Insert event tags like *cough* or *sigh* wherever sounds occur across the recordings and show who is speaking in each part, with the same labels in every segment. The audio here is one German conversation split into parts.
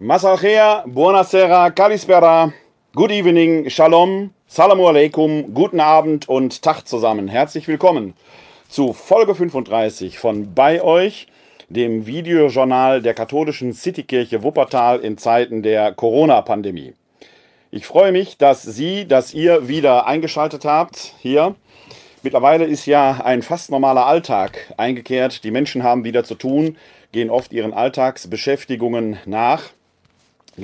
Speaker 1: Masalchea, buonasera, kalispera, good evening, shalom, salamu alaikum, guten Abend und Tag zusammen. Herzlich willkommen zu Folge 35 von Bei euch, dem Videojournal der katholischen Citykirche Wuppertal in Zeiten der Corona-Pandemie. Ich freue mich, dass Sie, dass ihr wieder eingeschaltet habt hier. Mittlerweile ist ja ein fast normaler Alltag eingekehrt. Die Menschen haben wieder zu tun, gehen oft ihren Alltagsbeschäftigungen nach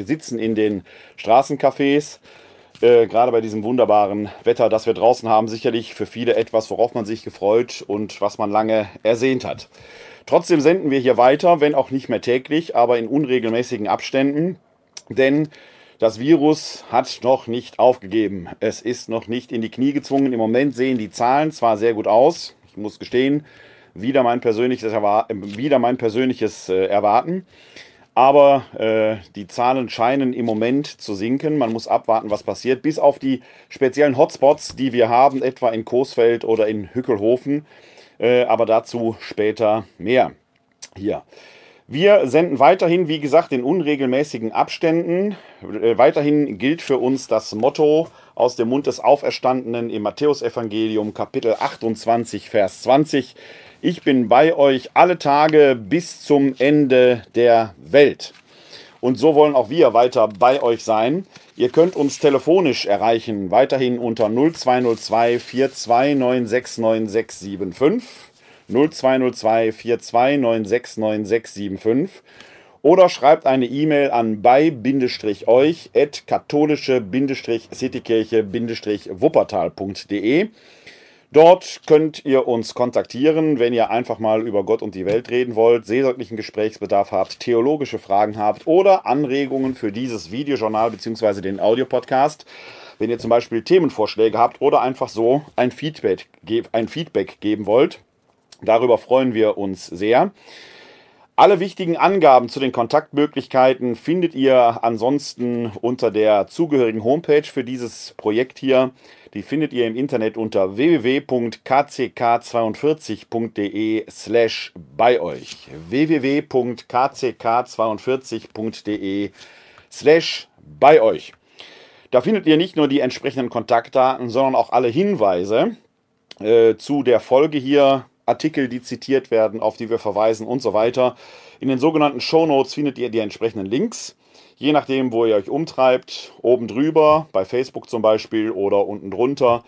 Speaker 1: sitzen in den Straßencafés, äh, gerade bei diesem wunderbaren Wetter, das wir draußen haben, sicherlich für viele etwas, worauf man sich gefreut und was man lange ersehnt hat. Trotzdem senden wir hier weiter, wenn auch nicht mehr täglich, aber in unregelmäßigen Abständen, denn das Virus hat noch nicht aufgegeben. Es ist noch nicht in die Knie gezwungen. Im Moment sehen die Zahlen zwar sehr gut aus, ich muss gestehen, wieder mein persönliches, wieder mein persönliches äh, Erwarten. Aber äh, die Zahlen scheinen im Moment zu sinken. Man muss abwarten, was passiert. Bis auf die speziellen Hotspots, die wir haben, etwa in Coesfeld oder in Hückelhofen. Äh, aber dazu später mehr. Hier. Wir senden weiterhin, wie gesagt, in unregelmäßigen Abständen. Äh, weiterhin gilt für uns das Motto aus dem Mund des Auferstandenen im Matthäusevangelium Kapitel 28, Vers 20. Ich bin bei euch alle Tage bis zum Ende der Welt. Und so wollen auch wir weiter bei euch sein. Ihr könnt uns telefonisch erreichen, weiterhin unter 0202 429699675. 0202 429699675 oder schreibt eine E-Mail an bei-euch at katholische-citykirche-wuppertal.de. Dort könnt ihr uns kontaktieren, wenn ihr einfach mal über Gott und die Welt reden wollt, seelsorglichen Gesprächsbedarf habt, theologische Fragen habt oder Anregungen für dieses Videojournal bzw. den Audiopodcast. Wenn ihr zum Beispiel Themenvorschläge habt oder einfach so ein Feedback, ein Feedback geben wollt, darüber freuen wir uns sehr. Alle wichtigen Angaben zu den Kontaktmöglichkeiten findet ihr ansonsten unter der zugehörigen Homepage für dieses Projekt hier. Die findet ihr im Internet unter www.kck42.de slash bei euch. www.kck42.de slash bei euch. Da findet ihr nicht nur die entsprechenden Kontaktdaten, sondern auch alle Hinweise äh, zu der Folge hier Artikel, die zitiert werden, auf die wir verweisen und so weiter. In den sogenannten Show Notes findet ihr die entsprechenden Links. Je nachdem, wo ihr euch umtreibt, oben drüber, bei Facebook zum Beispiel oder unten drunter.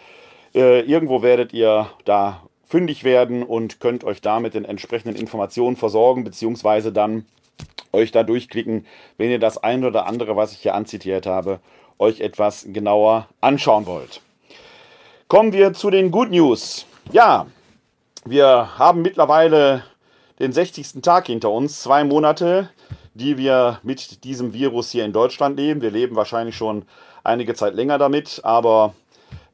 Speaker 1: Äh, irgendwo werdet ihr da fündig werden und könnt euch damit den entsprechenden Informationen versorgen, beziehungsweise dann euch da durchklicken, wenn ihr das ein oder andere, was ich hier anzitiert habe, euch etwas genauer anschauen wollt. Kommen wir zu den Good News. Ja, wir haben mittlerweile den 60. Tag hinter uns, zwei Monate, die wir mit diesem Virus hier in Deutschland leben. Wir leben wahrscheinlich schon einige Zeit länger damit, aber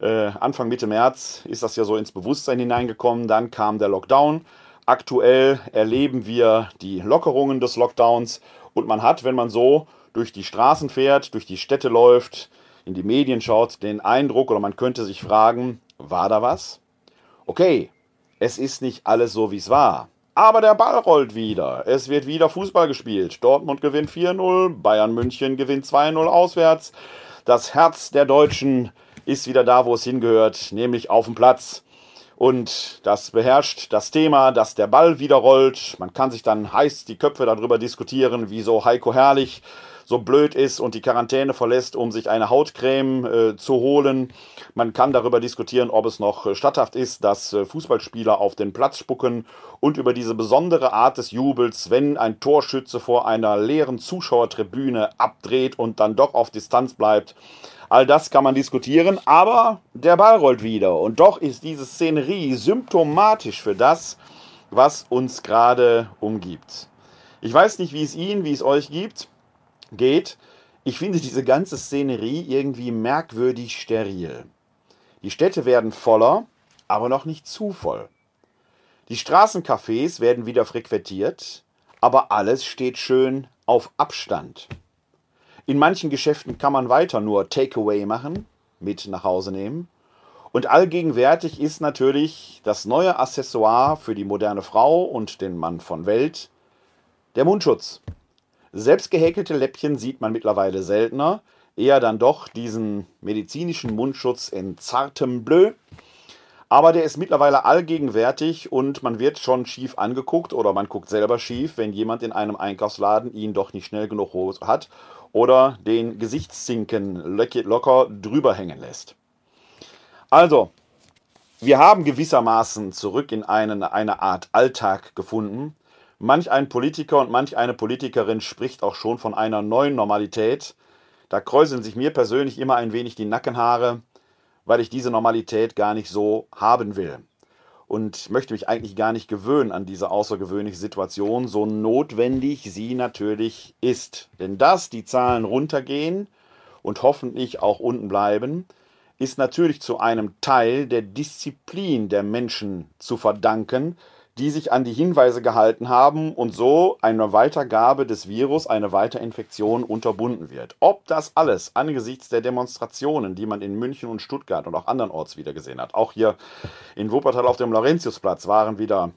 Speaker 1: äh, Anfang Mitte März ist das ja so ins Bewusstsein hineingekommen. Dann kam der Lockdown. Aktuell erleben wir die Lockerungen des Lockdowns und man hat, wenn man so durch die Straßen fährt, durch die Städte läuft, in die Medien schaut, den Eindruck oder man könnte sich fragen, war da was? Okay, es ist nicht alles so, wie es war. Aber der Ball rollt wieder. Es wird wieder Fußball gespielt. Dortmund gewinnt 4-0, Bayern München gewinnt 2-0 auswärts. Das Herz der Deutschen ist wieder da, wo es hingehört, nämlich auf dem Platz. Und das beherrscht das Thema, dass der Ball wieder rollt. Man kann sich dann heiß die Köpfe darüber diskutieren, wieso Heiko Herrlich so blöd ist und die Quarantäne verlässt, um sich eine Hautcreme äh, zu holen. Man kann darüber diskutieren, ob es noch äh, statthaft ist, dass äh, Fußballspieler auf den Platz spucken und über diese besondere Art des Jubels, wenn ein Torschütze vor einer leeren Zuschauertribüne abdreht und dann doch auf Distanz bleibt. All das kann man diskutieren, aber der Ball rollt wieder. Und doch ist diese Szenerie symptomatisch für das, was uns gerade umgibt. Ich weiß nicht, wie es Ihnen, wie es euch gibt geht. Ich finde diese ganze Szenerie irgendwie merkwürdig steril. Die Städte werden voller, aber noch nicht zu voll. Die Straßencafés werden wieder frequentiert, aber alles steht schön auf Abstand. In manchen Geschäften kann man weiter nur Takeaway machen, mit nach Hause nehmen. Und allgegenwärtig ist natürlich das neue Accessoire für die moderne Frau und den Mann von Welt, der Mundschutz. Selbst gehäkelte Läppchen sieht man mittlerweile seltener, eher dann doch diesen medizinischen Mundschutz in zartem Bleu. Aber der ist mittlerweile allgegenwärtig und man wird schon schief angeguckt oder man guckt selber schief, wenn jemand in einem Einkaufsladen ihn doch nicht schnell genug hat oder den Gesichtszinken locker drüber hängen lässt. Also, wir haben gewissermaßen zurück in einen, eine Art Alltag gefunden. Manch ein Politiker und manch eine Politikerin spricht auch schon von einer neuen Normalität. Da kräuseln sich mir persönlich immer ein wenig die Nackenhaare weil ich diese Normalität gar nicht so haben will. Und möchte mich eigentlich gar nicht gewöhnen an diese außergewöhnliche Situation, so notwendig sie natürlich ist. Denn dass die Zahlen runtergehen und hoffentlich auch unten bleiben, ist natürlich zu einem Teil der Disziplin der Menschen zu verdanken, die sich an die Hinweise gehalten haben und so eine Weitergabe des Virus, eine Weiterinfektion unterbunden wird. Ob das alles angesichts der Demonstrationen, die man in München und Stuttgart und auch andernorts wieder gesehen hat, auch hier in Wuppertal auf dem Laurentiusplatz waren wieder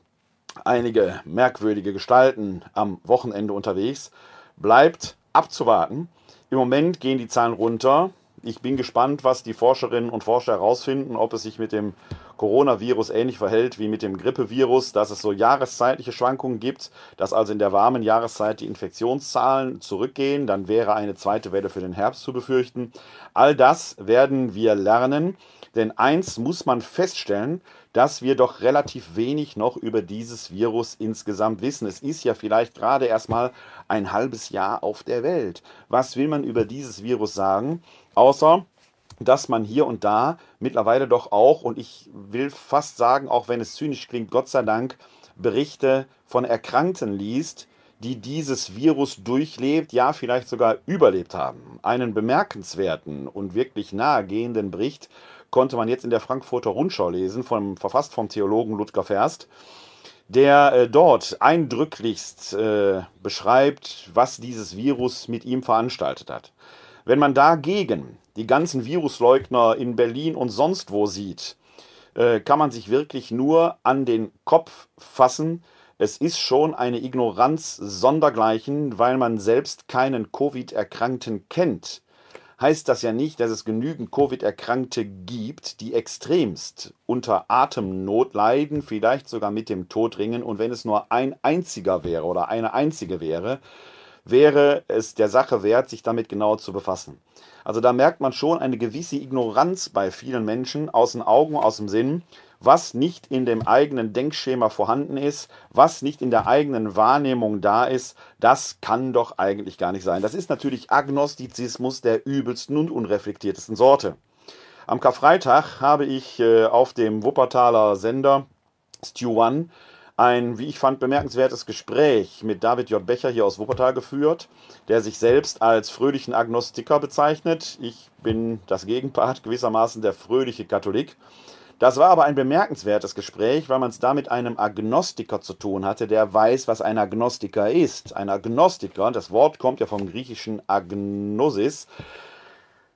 Speaker 1: einige merkwürdige Gestalten am Wochenende unterwegs, bleibt abzuwarten. Im Moment gehen die Zahlen runter. Ich bin gespannt, was die Forscherinnen und Forscher herausfinden, ob es sich mit dem Coronavirus ähnlich verhält wie mit dem Grippevirus, dass es so jahreszeitliche Schwankungen gibt, dass also in der warmen Jahreszeit die Infektionszahlen zurückgehen, dann wäre eine zweite Welle für den Herbst zu befürchten. All das werden wir lernen, denn eins muss man feststellen, dass wir doch relativ wenig noch über dieses Virus insgesamt wissen. Es ist ja vielleicht gerade erst mal ein halbes Jahr auf der Welt. Was will man über dieses Virus sagen? Außer dass man hier und da mittlerweile doch auch, und ich will fast sagen, auch wenn es zynisch klingt, Gott sei Dank, Berichte von Erkrankten liest, die dieses Virus durchlebt, ja vielleicht sogar überlebt haben. Einen bemerkenswerten und wirklich nahegehenden Bericht konnte man jetzt in der Frankfurter Rundschau lesen, vom, verfasst vom Theologen Ludger Ferst, der äh, dort eindrücklichst äh, beschreibt, was dieses Virus mit ihm veranstaltet hat. Wenn man dagegen die ganzen Virusleugner in Berlin und sonst wo sieht, äh, kann man sich wirklich nur an den Kopf fassen. Es ist schon eine Ignoranz sondergleichen, weil man selbst keinen Covid-Erkrankten kennt. Heißt das ja nicht, dass es genügend Covid-Erkrankte gibt, die extremst unter Atemnot leiden, vielleicht sogar mit dem Tod ringen. Und wenn es nur ein einziger wäre oder eine einzige wäre, wäre es der Sache wert, sich damit genau zu befassen. Also da merkt man schon eine gewisse Ignoranz bei vielen Menschen aus den Augen, aus dem Sinn, was nicht in dem eigenen Denkschema vorhanden ist, was nicht in der eigenen Wahrnehmung da ist, das kann doch eigentlich gar nicht sein. Das ist natürlich Agnostizismus der übelsten und unreflektiertesten Sorte. Am Karfreitag habe ich äh, auf dem Wuppertaler Sender Stu One ein, wie ich fand, bemerkenswertes Gespräch mit David J. Becher hier aus Wuppertal geführt, der sich selbst als fröhlichen Agnostiker bezeichnet. Ich bin das Gegenpart gewissermaßen der fröhliche Katholik. Das war aber ein bemerkenswertes Gespräch, weil man es da mit einem Agnostiker zu tun hatte, der weiß, was ein Agnostiker ist. Ein Agnostiker, das Wort kommt ja vom griechischen Agnosis,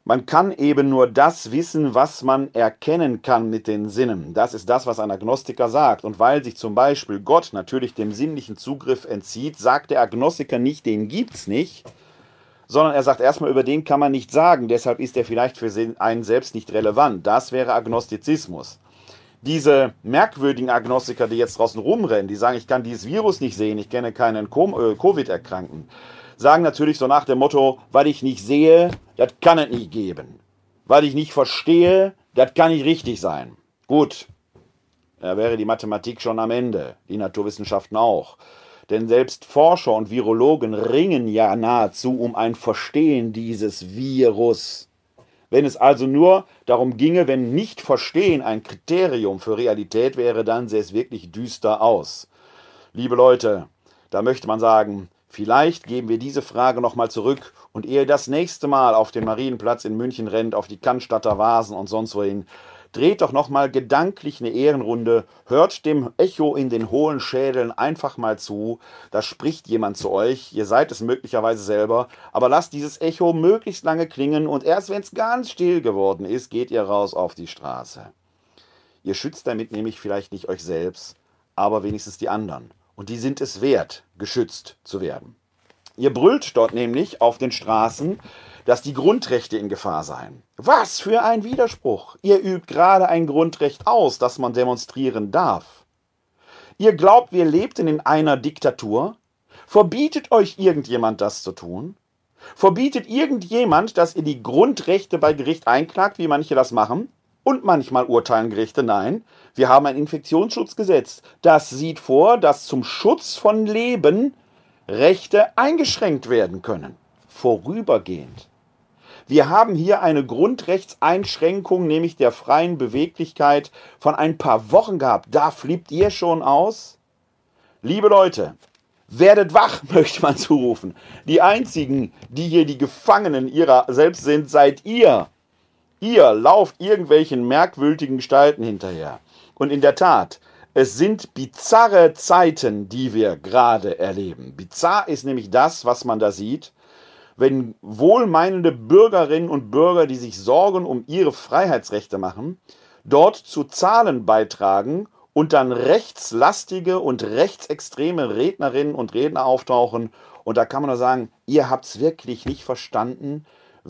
Speaker 1: man kann eben nur das wissen, was man erkennen kann mit den Sinnen. Das ist das, was ein Agnostiker sagt. Und weil sich zum Beispiel Gott natürlich dem sinnlichen Zugriff entzieht, sagt der Agnostiker nicht, den gibt's nicht, sondern er sagt erstmal, über den kann man nicht sagen, deshalb ist er vielleicht für einen selbst nicht relevant. Das wäre Agnostizismus. Diese merkwürdigen Agnostiker, die jetzt draußen rumrennen, die sagen, ich kann dieses Virus nicht sehen, ich kenne keinen äh, Covid-Erkrankten sagen natürlich so nach dem Motto, was ich nicht sehe, das kann es nicht geben. Was ich nicht verstehe, das kann nicht richtig sein. Gut, da wäre die Mathematik schon am Ende, die Naturwissenschaften auch. Denn selbst Forscher und Virologen ringen ja nahezu um ein Verstehen dieses Virus. Wenn es also nur darum ginge, wenn nicht Verstehen ein Kriterium für Realität wäre, dann sähe es wirklich düster aus. Liebe Leute, da möchte man sagen, Vielleicht geben wir diese Frage nochmal zurück und ehe das nächste Mal auf den Marienplatz in München rennt, auf die Cannstatter Vasen und sonst wohin, dreht doch nochmal gedanklich eine Ehrenrunde, hört dem Echo in den hohlen Schädeln einfach mal zu, da spricht jemand zu euch, ihr seid es möglicherweise selber, aber lasst dieses Echo möglichst lange klingen und erst wenn es ganz still geworden ist, geht ihr raus auf die Straße. Ihr schützt damit nämlich vielleicht nicht euch selbst, aber wenigstens die anderen und die sind es wert, geschützt zu werden. Ihr brüllt dort nämlich auf den Straßen, dass die Grundrechte in Gefahr seien. Was für ein Widerspruch! Ihr übt gerade ein Grundrecht aus, das man demonstrieren darf. Ihr glaubt, wir lebten in einer Diktatur? Verbietet euch irgendjemand das zu tun? Verbietet irgendjemand, dass ihr die Grundrechte bei Gericht einklagt, wie manche das machen? Und manchmal urteilen Gerichte, nein, wir haben ein Infektionsschutzgesetz. Das sieht vor, dass zum Schutz von Leben Rechte eingeschränkt werden können. Vorübergehend. Wir haben hier eine Grundrechtseinschränkung, nämlich der freien Beweglichkeit von ein paar Wochen gehabt. Da flippt ihr schon aus? Liebe Leute, werdet wach, *laughs* möchte man zurufen. Die einzigen, die hier die Gefangenen ihrer selbst sind, seid ihr. Ihr lauft irgendwelchen merkwürdigen Gestalten hinterher. Und in der Tat, es sind bizarre Zeiten, die wir gerade erleben. Bizarr ist nämlich das, was man da sieht, wenn wohlmeinende Bürgerinnen und Bürger, die sich Sorgen um ihre Freiheitsrechte machen, dort zu Zahlen beitragen und dann rechtslastige und rechtsextreme Rednerinnen und Redner auftauchen. Und da kann man nur sagen, ihr habt es wirklich nicht verstanden,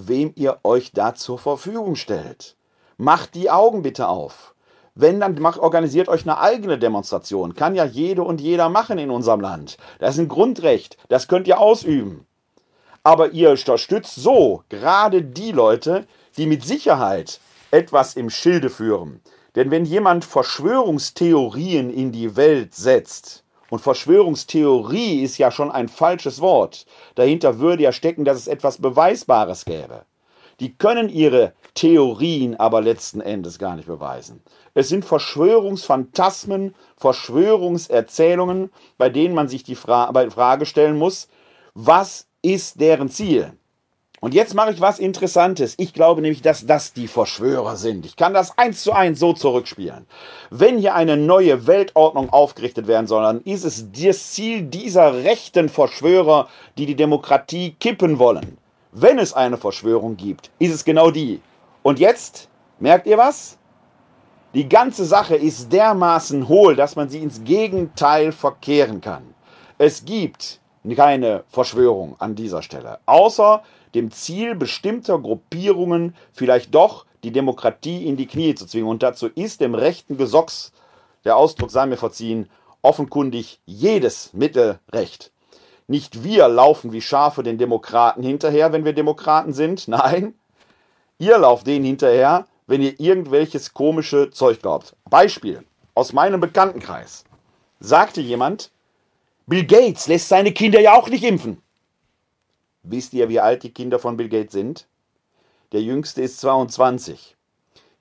Speaker 1: wem ihr euch da zur Verfügung stellt. Macht die Augen bitte auf. Wenn, dann macht, organisiert euch eine eigene Demonstration. Kann ja jede und jeder machen in unserem Land. Das ist ein Grundrecht. Das könnt ihr ausüben. Aber ihr unterstützt so gerade die Leute, die mit Sicherheit etwas im Schilde führen. Denn wenn jemand Verschwörungstheorien in die Welt setzt, und Verschwörungstheorie ist ja schon ein falsches Wort, dahinter würde ja stecken, dass es etwas Beweisbares gäbe. Die können ihre Theorien aber letzten Endes gar nicht beweisen. Es sind Verschwörungsphantasmen, Verschwörungserzählungen, bei denen man sich die Fra Frage stellen muss, was ist deren Ziel? Und jetzt mache ich was Interessantes. Ich glaube nämlich, dass das die Verschwörer sind. Ich kann das eins zu eins so zurückspielen. Wenn hier eine neue Weltordnung aufgerichtet werden soll, dann ist es das Ziel dieser rechten Verschwörer, die die Demokratie kippen wollen. Wenn es eine Verschwörung gibt, ist es genau die. Und jetzt, merkt ihr was? Die ganze Sache ist dermaßen hohl, dass man sie ins Gegenteil verkehren kann. Es gibt keine Verschwörung an dieser Stelle, außer dem Ziel bestimmter Gruppierungen vielleicht doch die Demokratie in die Knie zu zwingen. Und dazu ist dem rechten Gesocks, der Ausdruck sei mir verziehen, offenkundig jedes Mittel recht. Nicht wir laufen wie Schafe den Demokraten hinterher, wenn wir Demokraten sind. Nein, ihr lauft denen hinterher, wenn ihr irgendwelches komische Zeug glaubt. Beispiel aus meinem Bekanntenkreis. Sagte jemand, Bill Gates lässt seine Kinder ja auch nicht impfen. Wisst ihr, wie alt die Kinder von Bill Gates sind? Der jüngste ist 22.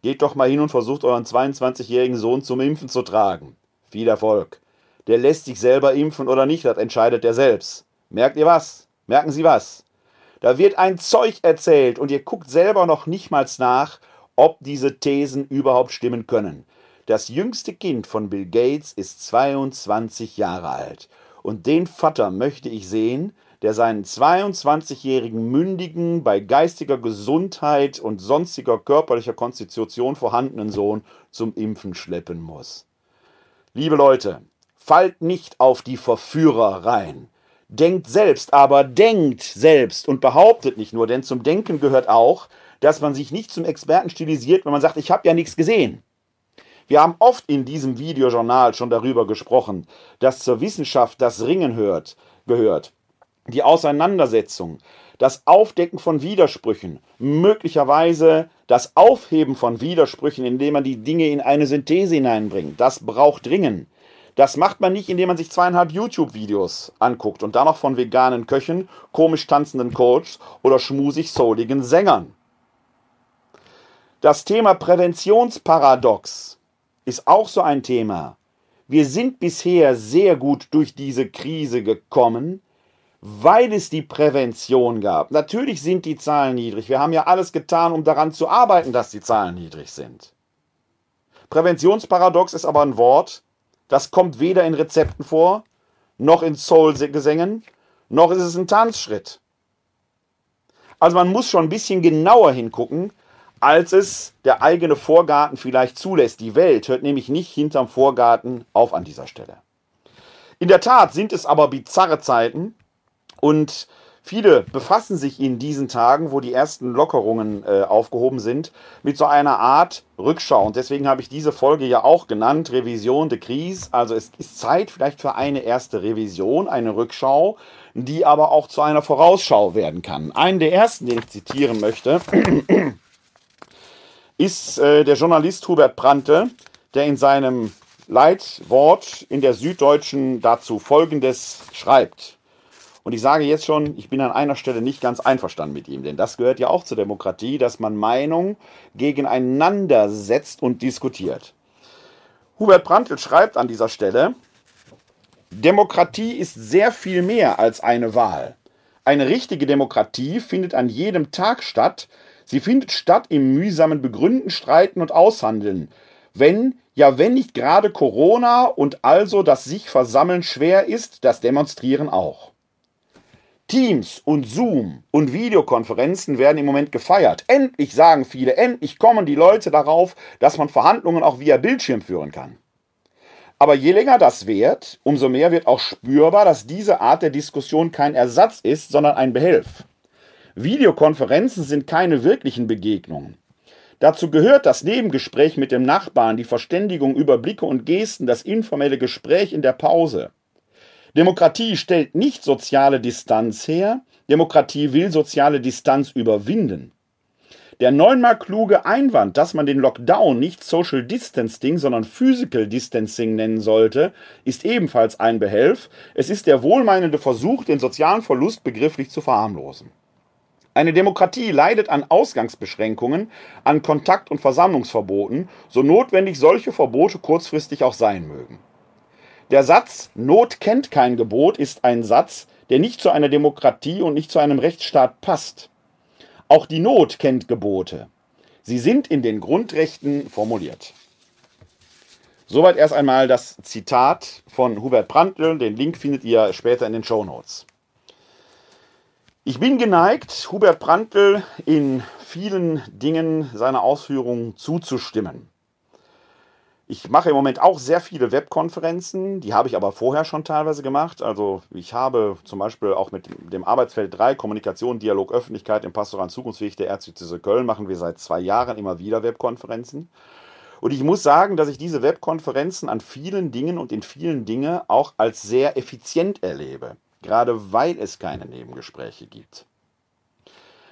Speaker 1: Geht doch mal hin und versucht euren 22-jährigen Sohn zum Impfen zu tragen. Viel Erfolg der lässt sich selber impfen oder nicht, das entscheidet er selbst. Merkt ihr was? Merken Sie was? Da wird ein Zeug erzählt und ihr guckt selber noch nicht mal nach, ob diese Thesen überhaupt stimmen können. Das jüngste Kind von Bill Gates ist 22 Jahre alt. Und den Vater möchte ich sehen, der seinen 22-jährigen mündigen, bei geistiger Gesundheit und sonstiger körperlicher Konstitution vorhandenen Sohn zum Impfen schleppen muss. Liebe Leute, Fallt nicht auf die Verführer rein. Denkt selbst, aber denkt selbst und behauptet nicht nur, denn zum Denken gehört auch, dass man sich nicht zum Experten stilisiert, wenn man sagt, ich habe ja nichts gesehen. Wir haben oft in diesem Videojournal schon darüber gesprochen, dass zur Wissenschaft das Ringen hört, gehört, die Auseinandersetzung, das Aufdecken von Widersprüchen, möglicherweise das Aufheben von Widersprüchen, indem man die Dinge in eine Synthese hineinbringt. Das braucht Ringen. Das macht man nicht, indem man sich zweieinhalb YouTube-Videos anguckt und dann noch von veganen Köchen, komisch tanzenden Coaches oder schmusig souligen Sängern. Das Thema Präventionsparadox ist auch so ein Thema. Wir sind bisher sehr gut durch diese Krise gekommen, weil es die Prävention gab. Natürlich sind die Zahlen niedrig. Wir haben ja alles getan, um daran zu arbeiten, dass die Zahlen niedrig sind. Präventionsparadox ist aber ein Wort, das kommt weder in Rezepten vor, noch in Soul-Gesängen, noch ist es ein Tanzschritt. Also man muss schon ein bisschen genauer hingucken, als es der eigene Vorgarten vielleicht zulässt. Die Welt hört nämlich nicht hinterm Vorgarten auf an dieser Stelle. In der Tat sind es aber bizarre Zeiten, Und viele befassen sich in diesen Tagen, wo die ersten Lockerungen äh, aufgehoben sind, mit so einer Art Rückschau. Und deswegen habe ich diese Folge ja auch genannt, Revision de Crise. Also es ist Zeit vielleicht für eine erste Revision, eine Rückschau, die aber auch zu einer Vorausschau werden kann. Einen der ersten, den ich zitieren möchte, *clears throat* ist äh, der Journalist Hubert Prante, der in seinem Leitwort in der Süddeutschen dazu Folgendes schreibt. Und ich sage jetzt schon, ich bin an einer Stelle nicht ganz einverstanden mit ihm, denn das gehört ja auch zur Demokratie, dass man Meinungen gegeneinander setzt und diskutiert. Hubert Prantl schreibt an dieser Stelle, Demokratie ist sehr viel mehr als eine Wahl. Eine richtige Demokratie findet an jedem Tag statt. Sie findet statt im mühsamen Begründen, Streiten und Aushandeln. Wenn, ja wenn nicht gerade Corona und also das sich versammeln schwer ist, das Demonstrieren auch. Teams und Zoom und Videokonferenzen werden im Moment gefeiert. Endlich sagen viele, endlich kommen die Leute darauf, dass man Verhandlungen auch via Bildschirm führen kann. Aber je länger das währt, umso mehr wird auch spürbar, dass diese Art der Diskussion kein Ersatz ist, sondern ein Behelf. Videokonferenzen sind keine wirklichen Begegnungen. Dazu gehört das Nebengespräch mit dem Nachbarn, die Verständigung über Blicke und Gesten, das informelle Gespräch in der Pause. Demokratie stellt nicht soziale Distanz her, Demokratie will soziale Distanz überwinden. Der neunmal kluge Einwand, dass man den Lockdown nicht Social Distancing, sondern Physical Distancing nennen sollte, ist ebenfalls ein Behelf. Es ist der wohlmeinende Versuch, den sozialen Verlust begrifflich zu verharmlosen. Eine Demokratie leidet an Ausgangsbeschränkungen, an Kontakt- und Versammlungsverboten, so notwendig solche Verbote kurzfristig auch sein mögen. Der Satz Not kennt kein Gebot ist ein Satz, der nicht zu einer Demokratie und nicht zu einem Rechtsstaat passt. Auch die Not kennt Gebote. Sie sind in den Grundrechten formuliert. Soweit erst einmal das Zitat von Hubert Brandl. Den Link findet ihr später in den Show Notes. Ich bin geneigt, Hubert Brandl in vielen Dingen seiner Ausführungen zuzustimmen. Ich mache im Moment auch sehr viele Webkonferenzen, die habe ich aber vorher schon teilweise gemacht. Also ich habe zum Beispiel auch mit dem Arbeitsfeld 3 Kommunikation, Dialog, Öffentlichkeit im Pastoralen Zukunftsweg der Erzdiözese Köln machen wir seit zwei Jahren immer wieder Webkonferenzen. Und ich muss sagen, dass ich diese Webkonferenzen an vielen Dingen und in vielen Dingen auch als sehr effizient erlebe, gerade weil es keine Nebengespräche gibt.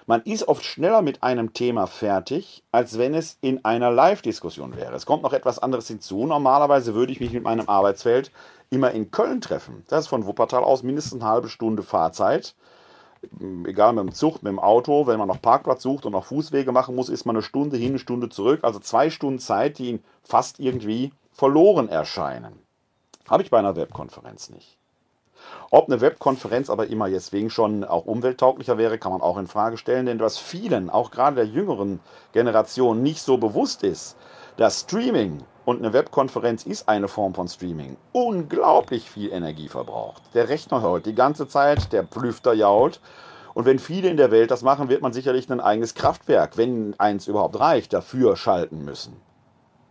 Speaker 1: Man ist oft schneller mit einem Thema fertig, als wenn es in einer Live-Diskussion wäre. Es kommt noch etwas anderes hinzu. Normalerweise würde ich mich mit meinem Arbeitsfeld immer in Köln treffen. Das ist von Wuppertal aus mindestens eine halbe Stunde Fahrzeit. Egal mit dem Zug, mit dem Auto, wenn man noch Parkplatz sucht und noch Fußwege machen muss, ist man eine Stunde hin, eine Stunde zurück. Also zwei Stunden Zeit, die fast irgendwie verloren erscheinen. Habe ich bei einer Webkonferenz nicht. Ob eine Webkonferenz aber immer deswegen schon auch umwelttauglicher wäre, kann man auch in Frage stellen, denn was vielen, auch gerade der jüngeren Generation, nicht so bewusst ist, dass Streaming und eine Webkonferenz ist eine Form von Streaming, unglaublich viel Energie verbraucht. Der Rechner heult die ganze Zeit, der Plüfter jault. Und wenn viele in der Welt das machen, wird man sicherlich ein eigenes Kraftwerk, wenn eins überhaupt reicht, dafür schalten müssen.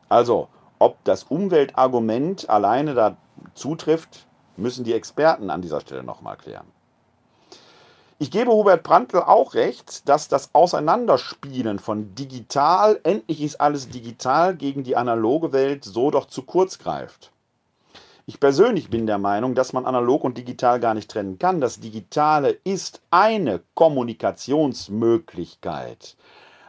Speaker 1: Also, ob das Umweltargument alleine da zutrifft, müssen die Experten an dieser Stelle nochmal klären. Ich gebe Hubert Prantl auch recht, dass das Auseinanderspielen von digital, endlich ist alles digital, gegen die analoge Welt so doch zu kurz greift. Ich persönlich bin der Meinung, dass man analog und digital gar nicht trennen kann. Das Digitale ist eine Kommunikationsmöglichkeit,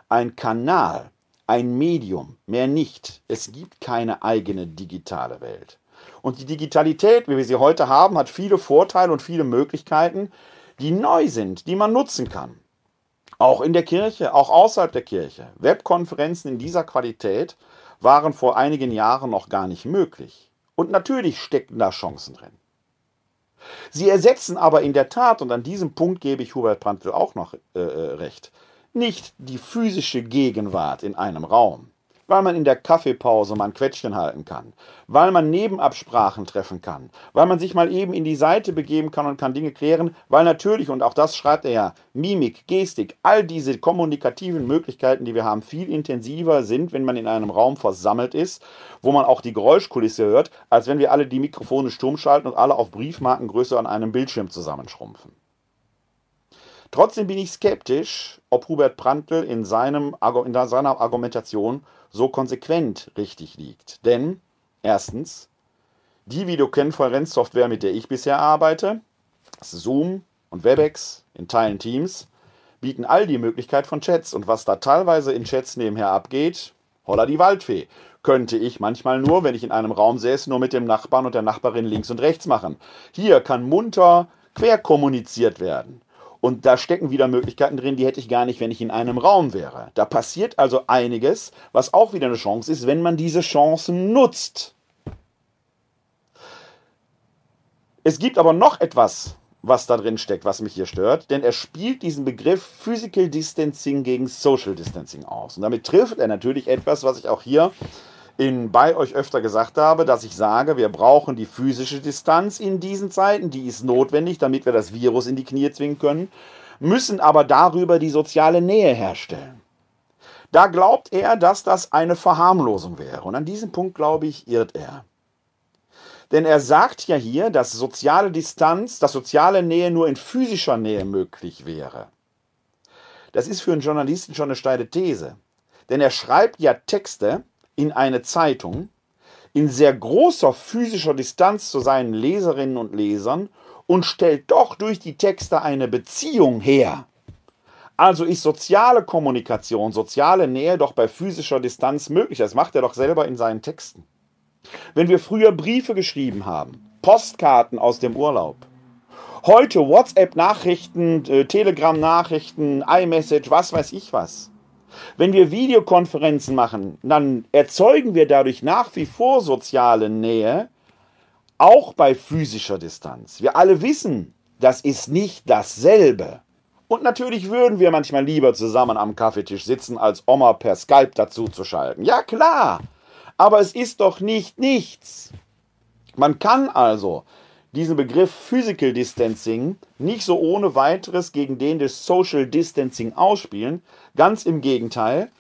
Speaker 1: ein Kanal, ein Medium, mehr nicht. Es gibt keine eigene digitale Welt. Und die Digitalität, wie wir sie heute haben, hat viele Vorteile und viele Möglichkeiten, die neu sind, die man nutzen kann. Auch in der Kirche, auch außerhalb der Kirche. Webkonferenzen in dieser Qualität waren vor einigen Jahren noch gar nicht möglich. Und natürlich stecken da Chancen drin. Sie ersetzen aber in der Tat, und an diesem Punkt gebe ich Hubert Brandl auch noch äh, äh recht, nicht die physische Gegenwart in einem Raum weil man in der Kaffeepause mal ein Quetschen halten kann, weil man Nebenabsprachen treffen kann, weil man sich mal eben in die Seite begeben kann und kann Dinge klären, weil natürlich, und auch das schreibt er ja, Mimik, Gestik, all diese kommunikativen Möglichkeiten, die wir haben, viel intensiver sind, wenn man in einem Raum versammelt ist, wo man auch die Geräuschkulisse hört, als wenn wir alle die Mikrofone stumm schalten und alle auf Briefmarkengröße an einem Bildschirm zusammenschrumpfen. Trotzdem bin ich skeptisch, ob Hubert Prantl in, seinem, in seiner Argumentation so konsequent richtig liegt. Denn erstens, die Videokonferenzsoftware, mit der ich bisher arbeite, Zoom und Webex in Teilen Teams, bieten all die Möglichkeit von Chats. Und was da teilweise in Chats nebenher abgeht, holla die Waldfee. Könnte ich manchmal nur, wenn ich in einem Raum säße, nur mit dem Nachbarn und der Nachbarin links und rechts machen. Hier kann munter quer kommuniziert werden. Und da stecken wieder Möglichkeiten drin, die hätte ich gar nicht, wenn ich in einem Raum wäre. Da passiert also einiges, was auch wieder eine Chance ist, wenn man diese Chancen nutzt. Es gibt aber noch etwas, was da drin steckt, was mich hier stört, denn er spielt diesen Begriff Physical Distancing gegen Social Distancing aus. Und damit trifft er natürlich etwas, was ich auch hier in, bei euch öfter gesagt habe, dass ich sage, wir brauchen die physische Distanz in diesen Zeiten, die ist notwendig, damit wir das Virus in die Knie zwingen können, müssen aber darüber die soziale Nähe herstellen. Da glaubt er, dass das eine Verharmlosung wäre. Und an diesem Punkt, glaube ich, irrt er. Denn er sagt ja hier, dass soziale Distanz, dass soziale Nähe nur in physischer Nähe möglich wäre. Das ist für einen Journalisten schon eine steile These. Denn er schreibt ja Texte in eine Zeitung in sehr großer physischer Distanz zu seinen Leserinnen und Lesern und stellt doch durch die Texte eine Beziehung her. Also ist soziale Kommunikation, soziale Nähe doch bei physischer Distanz möglich. Das macht er doch selber in seinen Texten. Wenn wir früher Briefe geschrieben haben, Postkarten aus dem Urlaub, heute WhatsApp-Nachrichten, äh, Telegram-Nachrichten, iMessage, was weiß ich was. Wenn wir Videokonferenzen machen, dann erzeugen wir dadurch nach wie vor soziale Nähe, auch bei physischer Distanz. Wir alle wissen, das ist nicht dasselbe. Und natürlich würden wir manchmal lieber zusammen am Kaffeetisch sitzen, als Oma per Skype dazu zu schalten. Ja klar, aber es ist doch nicht nichts. Man kann also diesen Begriff Physical Distancing nicht so ohne weiteres gegen den des Social Distancing ausspielen. Ganz im Gegenteil.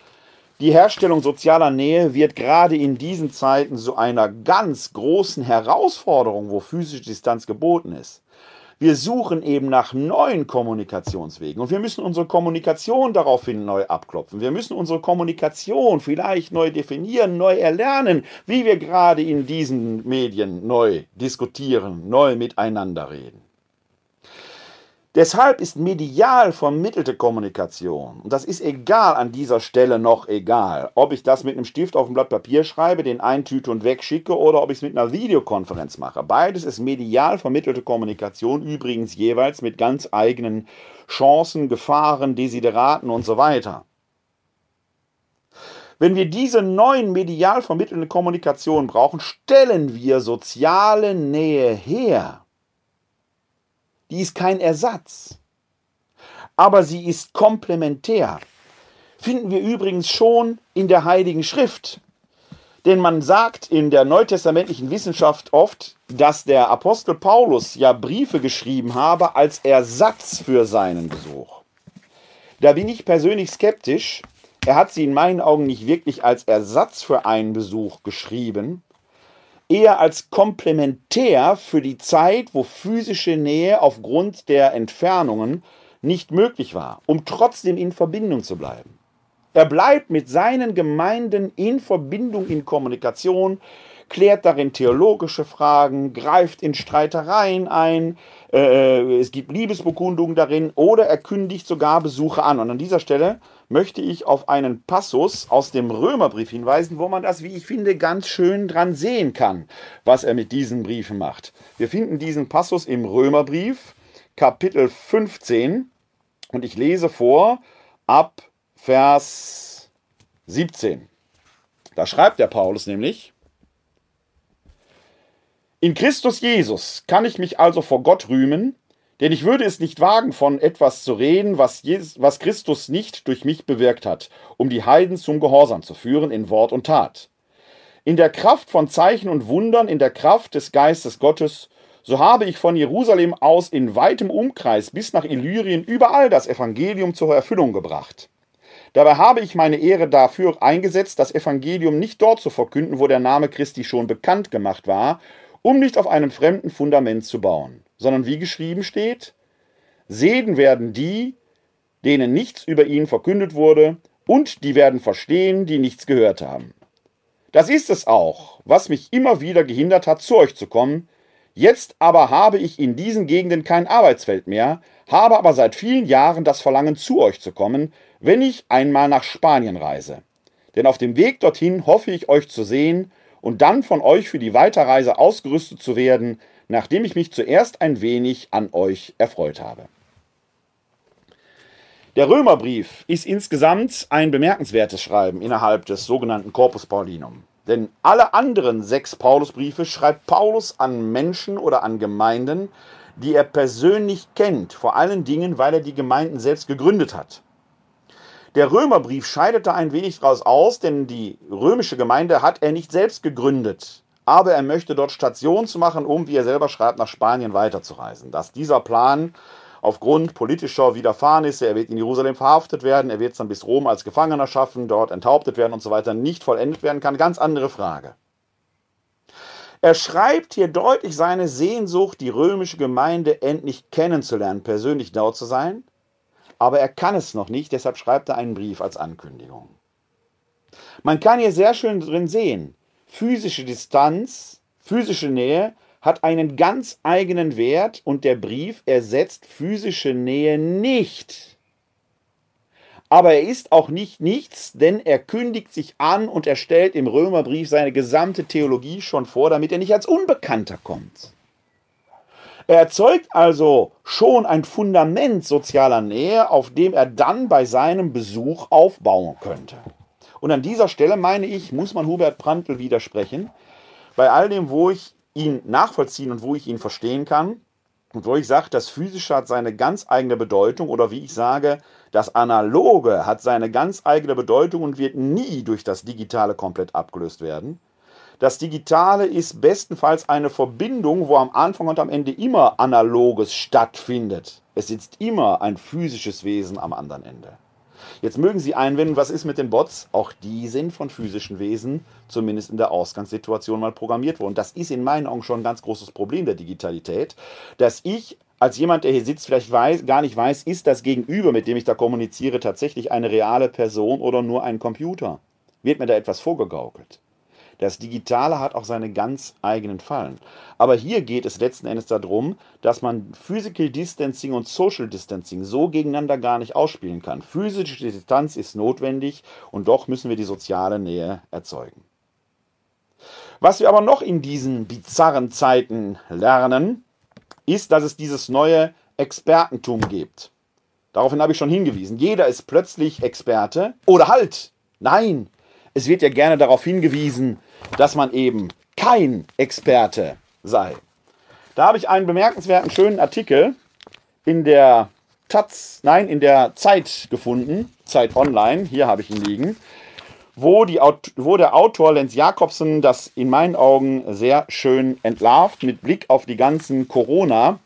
Speaker 1: Die Herstellung sozialer Nähe wird gerade in diesen Zeiten zu einer ganz großen Herausforderung, wo physische Distanz geboten ist. Wir suchen eben nach neuen Kommunikationswegen und wir müssen unsere Kommunikation daraufhin neu abklopfen. Wir müssen unsere Kommunikation vielleicht neu definieren, neu erlernen, wie wir gerade in diesen Medien neu diskutieren, neu miteinander reden. Deshalb ist medial vermittelte Kommunikation, und das ist egal an dieser Stelle noch egal, ob ich das mit einem Stift auf ein Blatt Papier schreibe, den eintüte und wegschicke oder ob ich es mit einer Videokonferenz mache. Beides ist medial vermittelte Kommunikation, übrigens jeweils mit ganz eigenen Chancen, Gefahren, Desideraten und so weiter. Wenn wir diese neuen medial vermittelnden Kommunikation brauchen, stellen wir soziale Nähe her die ist kein Ersatz. Aber sie ist komplementär. Finden wir übrigens schon in der Heiligen Schrift. Denn man sagt in der neutestamentlichen Wissenschaft oft, dass der Apostel Paulus ja Briefe geschrieben habe als Ersatz für seinen Besuch. Da bin ich persönlich skeptisch. Er hat sie in meinen Augen nicht wirklich als Ersatz für einen Besuch geschrieben, eher als komplementär für die Zeit, wo physische Nähe aufgrund der Entfernungen nicht möglich war, um trotzdem in Verbindung zu bleiben. Er bleibt mit seinen Gemeinden in Verbindung, in Kommunikation, klärt darin theologische Fragen, greift in Streitereien ein, äh, es gibt Liebesbekundungen darin oder er kündigt sogar Besuche an. Und an dieser Stelle möchte ich auf einen Passus aus dem Römerbrief hinweisen, wo man das, wie ich finde, ganz schön dran sehen kann, was er mit diesen Briefen macht. Wir finden diesen Passus im Römerbrief, Kapitel 15, und ich lese vor ab Vers 17. Da schreibt der Paulus nämlich, in Christus Jesus kann ich mich also vor Gott rühmen, denn ich würde es nicht wagen, von etwas zu reden, was, Jesus, was Christus nicht durch mich bewirkt hat, um die Heiden zum Gehorsam zu führen in Wort und Tat. In der Kraft von Zeichen und Wundern, in der Kraft des Geistes Gottes, so habe ich von Jerusalem aus in weitem Umkreis bis nach Illyrien überall das Evangelium zur Erfüllung gebracht. Dabei habe ich meine Ehre dafür eingesetzt, das Evangelium nicht dort zu verkünden, wo der Name Christi schon bekannt gemacht war, um nicht auf einem fremden Fundament zu bauen sondern wie geschrieben steht, Segen werden die, denen nichts über ihn verkündet wurde, und die werden verstehen, die nichts gehört haben. Das ist es auch, was mich immer wieder gehindert hat, zu euch zu kommen. Jetzt aber habe ich in diesen Gegenden kein Arbeitsfeld mehr, habe aber seit vielen Jahren das Verlangen, zu euch zu kommen, wenn ich einmal nach Spanien reise. Denn auf dem Weg dorthin hoffe ich euch zu sehen und dann von euch für die Weiterreise ausgerüstet zu werden, nachdem ich mich zuerst ein wenig an euch erfreut habe. Der Römerbrief ist insgesamt ein bemerkenswertes Schreiben innerhalb des sogenannten Corpus Paulinum. Denn alle anderen sechs Paulusbriefe schreibt Paulus an Menschen oder an Gemeinden, die er persönlich kennt, vor allen Dingen, weil er die Gemeinden selbst gegründet hat. Der Römerbrief scheidet da ein wenig draus aus, denn die römische Gemeinde hat er nicht selbst gegründet, aber er möchte dort Station zu machen, um, wie er selber schreibt, nach Spanien weiterzureisen. Dass dieser Plan aufgrund politischer Widerfahrnisse, er wird in Jerusalem verhaftet werden, er wird es dann bis Rom als Gefangener schaffen, dort enthauptet werden und so weiter, nicht vollendet werden kann, ganz andere Frage. Er schreibt hier deutlich seine Sehnsucht, die römische Gemeinde endlich kennenzulernen, persönlich dort zu sein, aber er kann es noch nicht, deshalb schreibt er einen Brief als Ankündigung. Man kann hier sehr schön drin sehen, physische Distanz, physische Nähe hat einen ganz eigenen Wert und der Brief ersetzt physische Nähe nicht. Aber er ist auch nicht nichts, denn er kündigt sich an und er stellt im Römerbrief seine gesamte Theologie schon vor, damit er nicht als Unbekannter kommt. Er erzeugt also schon ein Fundament sozialer Nähe, auf dem er dann bei seinem Besuch aufbauen könnte. Und an dieser Stelle meine ich, muss man Hubert Prantl widersprechen, bei all dem, wo ich ihn nachvollziehen und wo ich ihn verstehen kann. Und wo ich sage, das Physische hat seine ganz eigene Bedeutung oder wie ich sage, das Analoge hat seine ganz eigene Bedeutung und wird nie durch das Digitale komplett abgelöst werden. Das Digitale ist bestenfalls eine Verbindung, wo am Anfang und am Ende immer Analoges stattfindet. Es sitzt immer ein physisches Wesen am anderen Ende. Jetzt mögen Sie einwenden, was ist mit den Bots? Auch die sind von physischen Wesen, zumindest in der Ausgangssituation, mal programmiert worden. Das ist in meinen Augen schon ein ganz großes Problem der Digitalität, dass ich als jemand, der hier sitzt, vielleicht weiß, gar nicht weiß, ist das Gegenüber, mit dem ich da kommuniziere, tatsächlich eine reale Person oder nur ein Computer? Wird mir da etwas vorgegaukelt? Das Digitale hat auch seine ganz eigenen Fallen. Aber hier geht es letzten Endes darum, dass man Physical Distancing und Social Distancing so gegeneinander gar nicht ausspielen kann. Physische Distanz ist notwendig und doch müssen wir die soziale Nähe erzeugen. Was wir aber noch in diesen bizarren Zeiten lernen, ist, dass es dieses neue Expertentum gibt. Daraufhin habe ich schon hingewiesen. Jeder ist plötzlich Experte. Oder halt! Nein! Es wird ja gerne darauf hingewiesen, dass man eben kein Experte sei. Da habe ich einen bemerkenswerten schönen Artikel in der Taz, nein, in der Zeit gefunden, Zeit Online, hier habe ich ihn liegen, wo, die, wo der Autor Lenz Jakobsen das in meinen Augen sehr schön entlarvt mit Blick auf die ganzen Corona-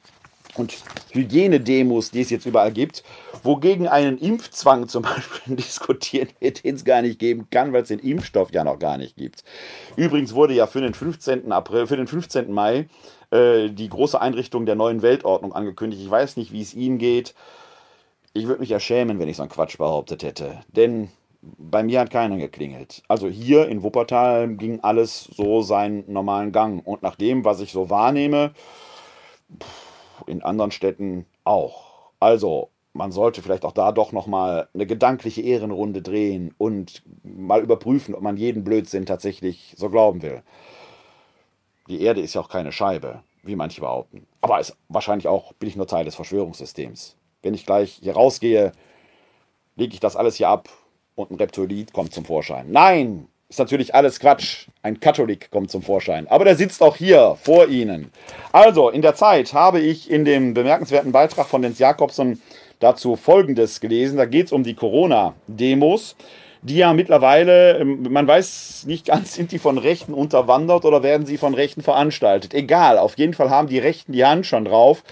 Speaker 1: und Hygienedemos, die es jetzt überall gibt, wogegen einen Impfzwang zum *laughs* Beispiel diskutieren wird, *laughs* den es gar nicht geben kann, weil es den Impfstoff ja noch gar nicht gibt. Übrigens wurde ja für den 15. April, für den 15. Mai äh, die große Einrichtung der neuen Weltordnung angekündigt. Ich weiß nicht, wie es Ihnen geht. Ich würde mich ja schämen, wenn ich so einen Quatsch behauptet hätte. Denn bei mir hat keiner geklingelt. Also hier in Wuppertal ging alles so seinen normalen Gang. Und nach dem, was ich so wahrnehme, in anderen Städten auch. Also man sollte vielleicht auch da doch nochmal eine gedankliche Ehrenrunde drehen und mal überprüfen, ob man jeden Blödsinn tatsächlich so glauben will. Die Erde ist ja auch keine Scheibe, wie manche behaupten. Aber ist wahrscheinlich auch, bin ich nur Teil des Verschwörungssystems. Wenn ich gleich hier rausgehe, lege ich das alles hier ab und ein Reptiloid kommt zum Vorschein. Nein, ist natürlich alles Quatsch. Ein Katholik kommt zum Vorschein. Aber der sitzt auch hier vor Ihnen. Also, in der Zeit habe ich in dem bemerkenswerten Beitrag von Jens Jakobsen dazu Folgendes gelesen. Da geht es um die Corona-Demos, die ja mittlerweile, ähm, man weiß nicht ganz, *laughs* sind die von Rechten unterwandert oder werden sie von Rechten veranstaltet. Egal, auf jeden Fall haben die Rechten die Hand schon drauf.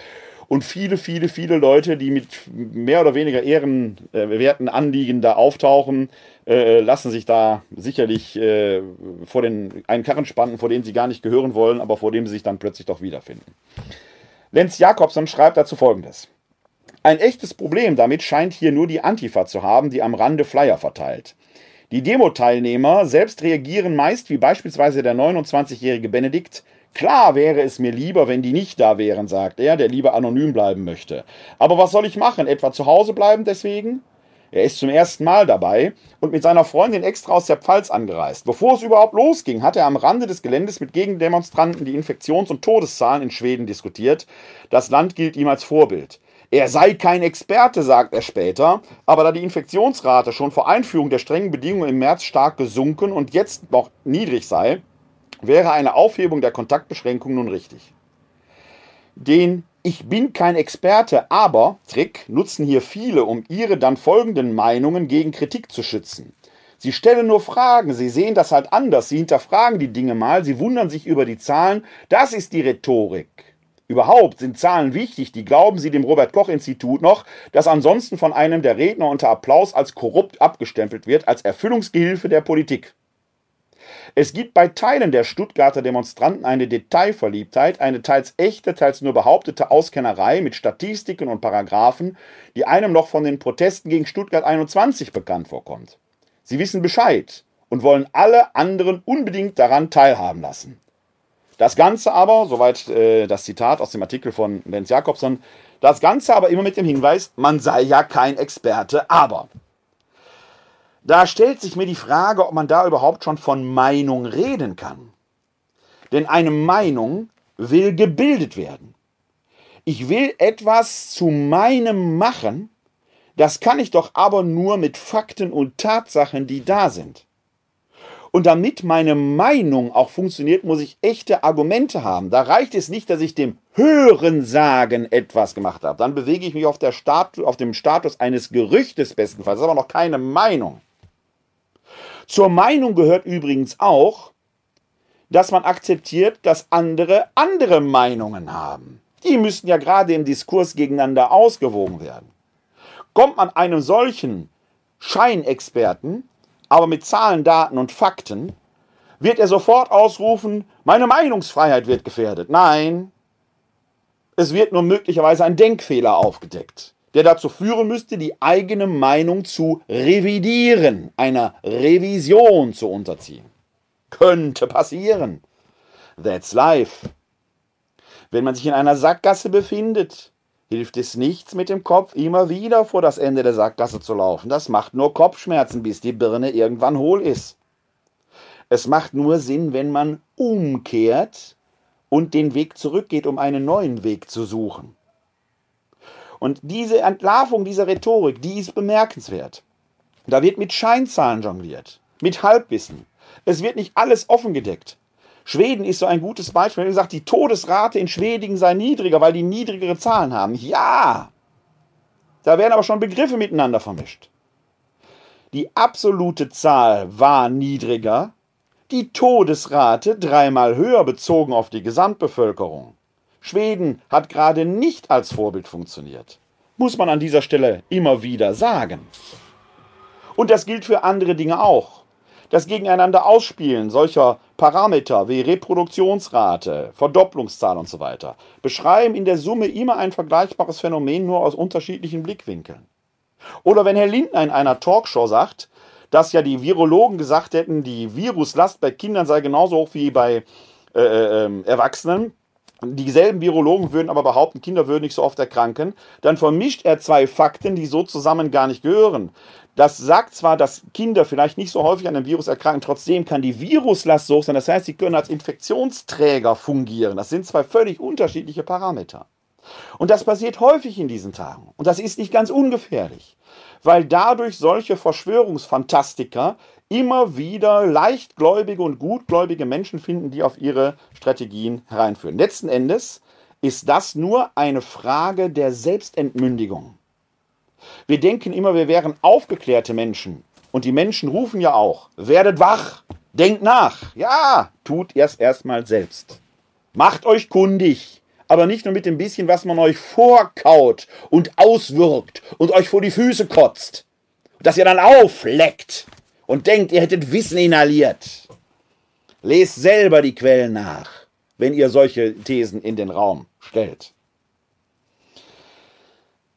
Speaker 1: Und viele, viele, viele Leute, die mit mehr oder weniger ehrenwerten Anliegen da auftauchen, äh, lassen sich da sicherlich äh, vor den, einen Karren spannen, vor den sie gar nicht gehören wollen, aber vor dem sie sich dann plötzlich doch wiederfinden. Lenz Jakobson schreibt dazu folgendes. Ein echtes Problem damit scheint hier nur die Antifa zu haben, die am Rande Flyer verteilt. Die Demo-Teilnehmer selbst reagieren meist wie beispielsweise der 29-jährige Benedikt. Klar wäre es mir lieber, wenn die nicht da wären, sagt er, der lieber anonym bleiben möchte. Aber was soll ich machen? Etwa zu Hause bleiben deswegen? Er ist zum ersten Mal dabei und mit seiner Freundin extra aus der Pfalz angereist. Bevor es überhaupt losging, hat er am Rande des Geländes mit Gegendemonstranten die Infektions- und Todeszahlen in Schweden diskutiert. Das Land gilt ihm als Vorbild. Er sei kein Experte, sagt er später, aber da die Infektionsrate schon vor Einführung der strengen Bedingungen im März stark gesunken und jetzt noch niedrig sei, wäre eine Aufhebung der Kontaktbeschränkung nun richtig. Den Ich bin kein Experte, aber Trick nutzen hier viele, um ihre dann folgenden Meinungen gegen Kritik zu schützen. Sie stellen nur Fragen, sie sehen das halt anders, sie hinterfragen die Dinge mal, sie wundern sich über die Zahlen. Das ist die Rhetorik. Überhaupt sind Zahlen wichtig, die glauben sie dem Robert Koch Institut noch, das ansonsten von einem der Redner unter Applaus als korrupt abgestempelt wird, als Erfüllungsgehilfe der Politik. Es gibt bei Teilen der Stuttgarter Demonstranten eine Detailverliebtheit, eine teils echte, teils nur behauptete Auskennerei mit Statistiken und Paragraphen, die einem noch von den Protesten gegen Stuttgart 21 bekannt vorkommt. Sie wissen Bescheid und wollen alle anderen unbedingt daran teilhaben lassen. Das Ganze aber, soweit äh, das Zitat aus dem Artikel von Lenz Jakobson, das Ganze aber immer mit dem Hinweis, man sei ja kein Experte, aber. Da stellt sich mir die Frage, ob man da überhaupt schon von Meinung reden kann. Denn eine Meinung will gebildet werden. Ich will etwas zu meinem machen, das kann ich doch aber nur mit Fakten und Tatsachen, die da sind. Und damit meine Meinung auch funktioniert, muss ich echte Argumente haben. Da reicht es nicht, dass ich dem Hörensagen etwas gemacht habe. Dann bewege ich mich auf, Stat auf dem Status eines Gerüchtes bestenfalls. Das ist aber noch keine Meinung. Zur Meinung gehört übrigens auch, dass man akzeptiert, dass andere andere Meinungen haben. Die müssten ja gerade im Diskurs gegeneinander ausgewogen werden. Kommt man einem solchen Scheinexperten aber mit Zahlen, Daten und Fakten, wird er sofort ausrufen, meine Meinungsfreiheit wird gefährdet. Nein, es wird nur möglicherweise ein Denkfehler aufgedeckt, der dazu führen müsste, die eigene Meinung zu revidieren, einer Revision zu unterziehen. Könnte passieren. That's life. Wenn man sich in einer Sackgasse befindet, hilft es nichts, mit dem Kopf immer wieder vor das Ende der Sackgasse zu laufen. Das macht nur Kopfschmerzen, bis die Birne irgendwann hohl ist. Es macht nur Sinn, wenn man umkehrt und den Weg zurückgeht, um einen neuen Weg zu suchen. Und diese Entlarvung dieser Rhetorik, die ist bemerkenswert. Da wird mit Scheinzahlen jongliert, mit Halbwissen. Es wird nicht alles offengedeckt. Schweden ist so ein gutes Beispiel. Wenn gesagt, die Todesrate in Schweden sei niedriger, weil die niedrigere Zahlen haben. Ja, da werden aber schon Begriffe miteinander vermischt. Die absolute Zahl war niedriger, die Todesrate dreimal höher bezogen auf die Gesamtbevölkerung. Schweden hat gerade nicht als Vorbild funktioniert. Muss man an dieser Stelle immer wieder sagen. Und das gilt für andere Dinge auch. Das Gegeneinander ausspielen solcher Parameter wie Reproduktionsrate, Verdopplungszahl und so weiter beschreiben in der Summe immer ein vergleichbares Phänomen nur aus unterschiedlichen Blickwinkeln. Oder wenn Herr Lindner in einer Talkshow sagt, dass ja die Virologen gesagt hätten, die Viruslast bei Kindern sei genauso hoch wie bei äh, äh, Erwachsenen, dieselben Virologen würden aber behaupten, Kinder würden nicht so oft erkranken, dann vermischt er zwei Fakten, die so zusammen gar nicht gehören. Das sagt zwar, dass Kinder vielleicht nicht so häufig an einem Virus erkranken, trotzdem kann die Viruslast so hoch sein. Das heißt, sie können als Infektionsträger fungieren. Das sind zwei völlig unterschiedliche Parameter. Und das passiert häufig in diesen Tagen. Und das ist nicht ganz ungefährlich, weil dadurch solche Verschwörungsfantastiker immer wieder leichtgläubige und gutgläubige Menschen finden, die auf ihre Strategien hereinführen. Letzten Endes ist das nur eine Frage der Selbstentmündigung. Wir denken immer, wir wären aufgeklärte Menschen. Und die Menschen rufen ja auch, werdet wach, denkt nach. Ja, tut es erstmal selbst. Macht euch kundig, aber nicht nur mit dem bisschen, was man euch vorkaut und auswirkt und euch vor die Füße kotzt. Dass ihr dann aufleckt und denkt, ihr hättet Wissen inhaliert. Lest selber die Quellen nach, wenn ihr solche Thesen in den Raum stellt.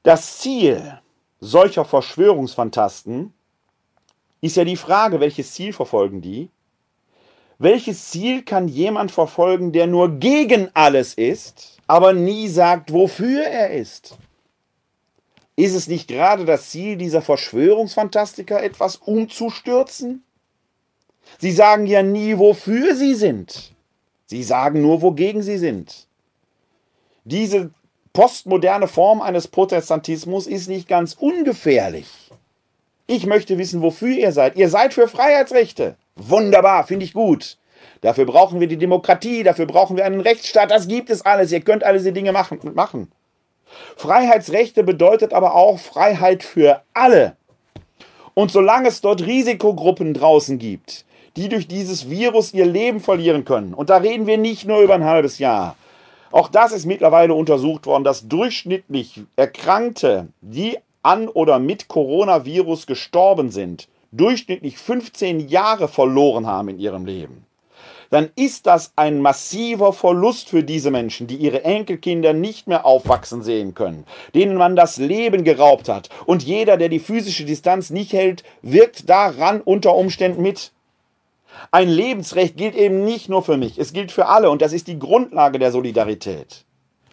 Speaker 1: Das Ziel solcher Verschwörungsfantasten ist ja die Frage, welches Ziel verfolgen die? Welches Ziel kann jemand verfolgen, der nur gegen alles ist, aber nie sagt, wofür er ist? Ist es nicht gerade das Ziel dieser Verschwörungsfantastiker, etwas umzustürzen? Sie sagen ja nie, wofür sie sind. Sie sagen nur, wogegen sie sind. Diese postmoderne Form eines Protestantismus ist nicht ganz ungefährlich. Ich möchte wissen, wofür ihr seid. Ihr seid für Freiheitsrechte. Wunderbar, finde ich gut. Dafür brauchen wir die Demokratie, dafür brauchen wir einen Rechtsstaat. Das gibt es alles. Ihr könnt alle diese Dinge machen. machen. Freiheitsrechte bedeutet aber auch Freiheit für alle. Und solange es dort Risikogruppen draußen gibt, die durch dieses Virus ihr Leben verlieren können, und da reden wir nicht nur über ein halbes Jahr, auch das ist mittlerweile untersucht worden, dass durchschnittlich Erkrankte, die an oder mit Coronavirus gestorben sind, durchschnittlich 15 Jahre verloren haben in ihrem Leben dann ist das ein massiver Verlust für diese Menschen, die ihre Enkelkinder nicht mehr aufwachsen sehen können, denen man das Leben geraubt hat. Und jeder, der die physische Distanz nicht hält, wirkt daran unter Umständen mit. Ein Lebensrecht gilt eben nicht nur für mich, es gilt für alle und das ist die Grundlage der Solidarität.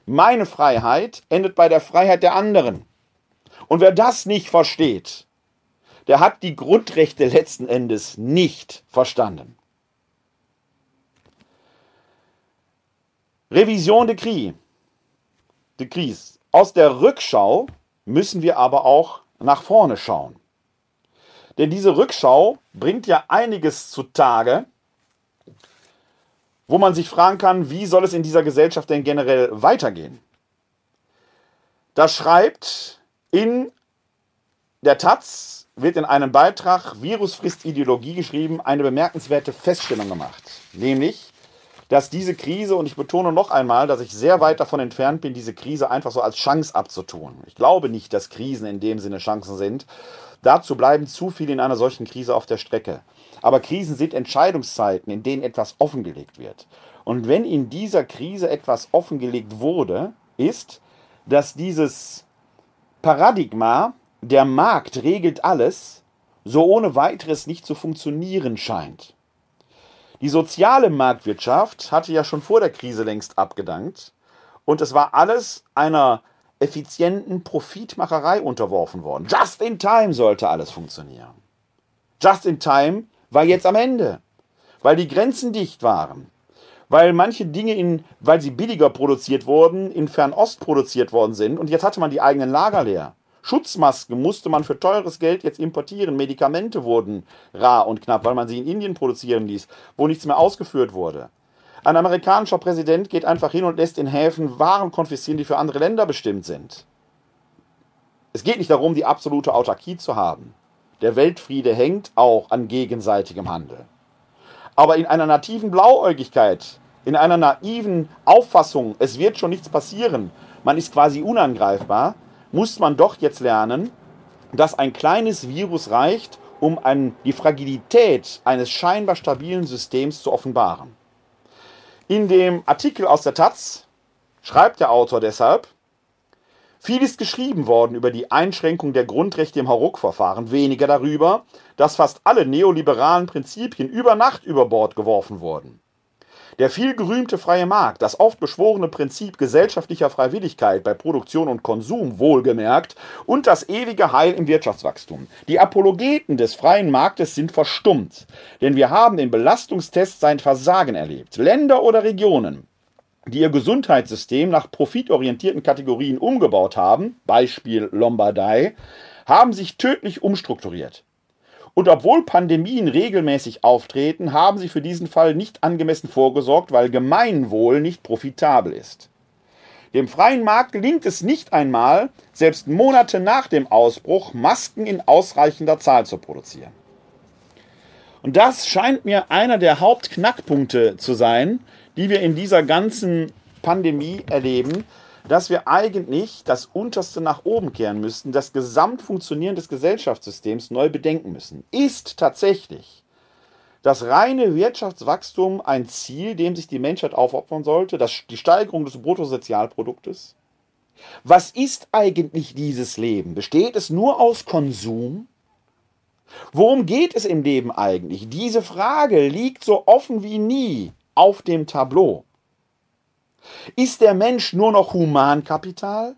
Speaker 1: Meine Freiheit endet bei der Freiheit der anderen. Und wer das nicht versteht, der hat die Grundrechte letzten Endes nicht verstanden. Revision de Cris. De Cris. Aus der Rückschau müssen wir aber auch nach vorne schauen. Denn diese Rückschau bringt ja einiges zutage, wo man sich fragen kann, wie soll es in dieser Gesellschaft denn generell weitergehen? Da schreibt in der Taz, wird in einem Beitrag Virusfrist Ideologie geschrieben, eine bemerkenswerte Feststellung gemacht. Nämlich, dass diese Krise, und ich betone noch einmal, dass ich sehr weit davon entfernt bin, diese Krise einfach so als Chance abzutun. Ich glaube nicht, dass Krisen in dem Sinne Chancen sind. Dazu bleiben zu viele in einer solchen Krise auf der Strecke. Aber Krisen sind Entscheidungszeiten, in denen etwas offengelegt wird. Und wenn in dieser Krise etwas offengelegt wurde, ist, dass dieses Paradigma, der Markt regelt alles, so ohne weiteres nicht zu funktionieren scheint. Die soziale Marktwirtschaft hatte ja schon vor der Krise längst abgedankt und es war alles einer effizienten Profitmacherei unterworfen worden. Just in time sollte alles funktionieren. Just in time war jetzt am Ende, weil die Grenzen dicht waren, weil manche Dinge in, weil sie billiger produziert wurden, in Fernost produziert worden sind und jetzt hatte man die eigenen Lager leer. Schutzmasken musste man für teures Geld jetzt importieren. Medikamente wurden rar und knapp, weil man sie in Indien produzieren ließ, wo nichts mehr ausgeführt wurde. Ein amerikanischer Präsident geht einfach hin und lässt in Häfen Waren konfiszieren, die für andere Länder bestimmt sind. Es geht nicht darum, die absolute Autarkie zu haben. Der Weltfriede hängt auch an gegenseitigem Handel. Aber in einer nativen Blauäugigkeit, in einer naiven Auffassung, es wird schon nichts passieren, man ist quasi unangreifbar, muss man doch jetzt lernen, dass ein kleines Virus reicht, um an die Fragilität eines scheinbar stabilen Systems zu offenbaren. In dem Artikel aus der Taz schreibt der Autor deshalb, viel ist geschrieben worden über die Einschränkung der Grundrechte im Hauruck-Verfahren, weniger darüber, dass fast alle neoliberalen Prinzipien über Nacht über Bord geworfen wurden. Der vielgerühmte freie Markt, das oft beschworene Prinzip gesellschaftlicher Freiwilligkeit bei Produktion und Konsum wohlgemerkt und das ewige Heil im Wirtschaftswachstum. Die Apologeten des freien Marktes sind verstummt, denn wir haben im Belastungstest sein Versagen erlebt. Länder oder Regionen, die ihr Gesundheitssystem nach profitorientierten Kategorien umgebaut haben, Beispiel Lombardei, haben sich tödlich umstrukturiert. Und obwohl Pandemien regelmäßig auftreten, haben sie für diesen Fall nicht angemessen vorgesorgt, weil Gemeinwohl nicht profitabel ist. Dem freien Markt gelingt es nicht einmal, selbst Monate nach dem Ausbruch Masken in ausreichender Zahl zu produzieren. Und das scheint mir einer der Hauptknackpunkte zu sein, die wir in dieser ganzen Pandemie erleben, dass wir eigentlich das Unterste nach oben kehren müssten, das Gesamtfunktionieren des Gesellschaftssystems neu bedenken müssen. Ist tatsächlich das reine Wirtschaftswachstum ein Ziel, dem sich die Menschheit aufopfern sollte, das, die Steigerung des Bruttosozialproduktes? Was ist eigentlich dieses Leben? Besteht es nur aus Konsum? Worum geht es im Leben eigentlich? Diese Frage liegt so offen wie nie auf dem Tableau. Ist der Mensch nur noch Humankapital?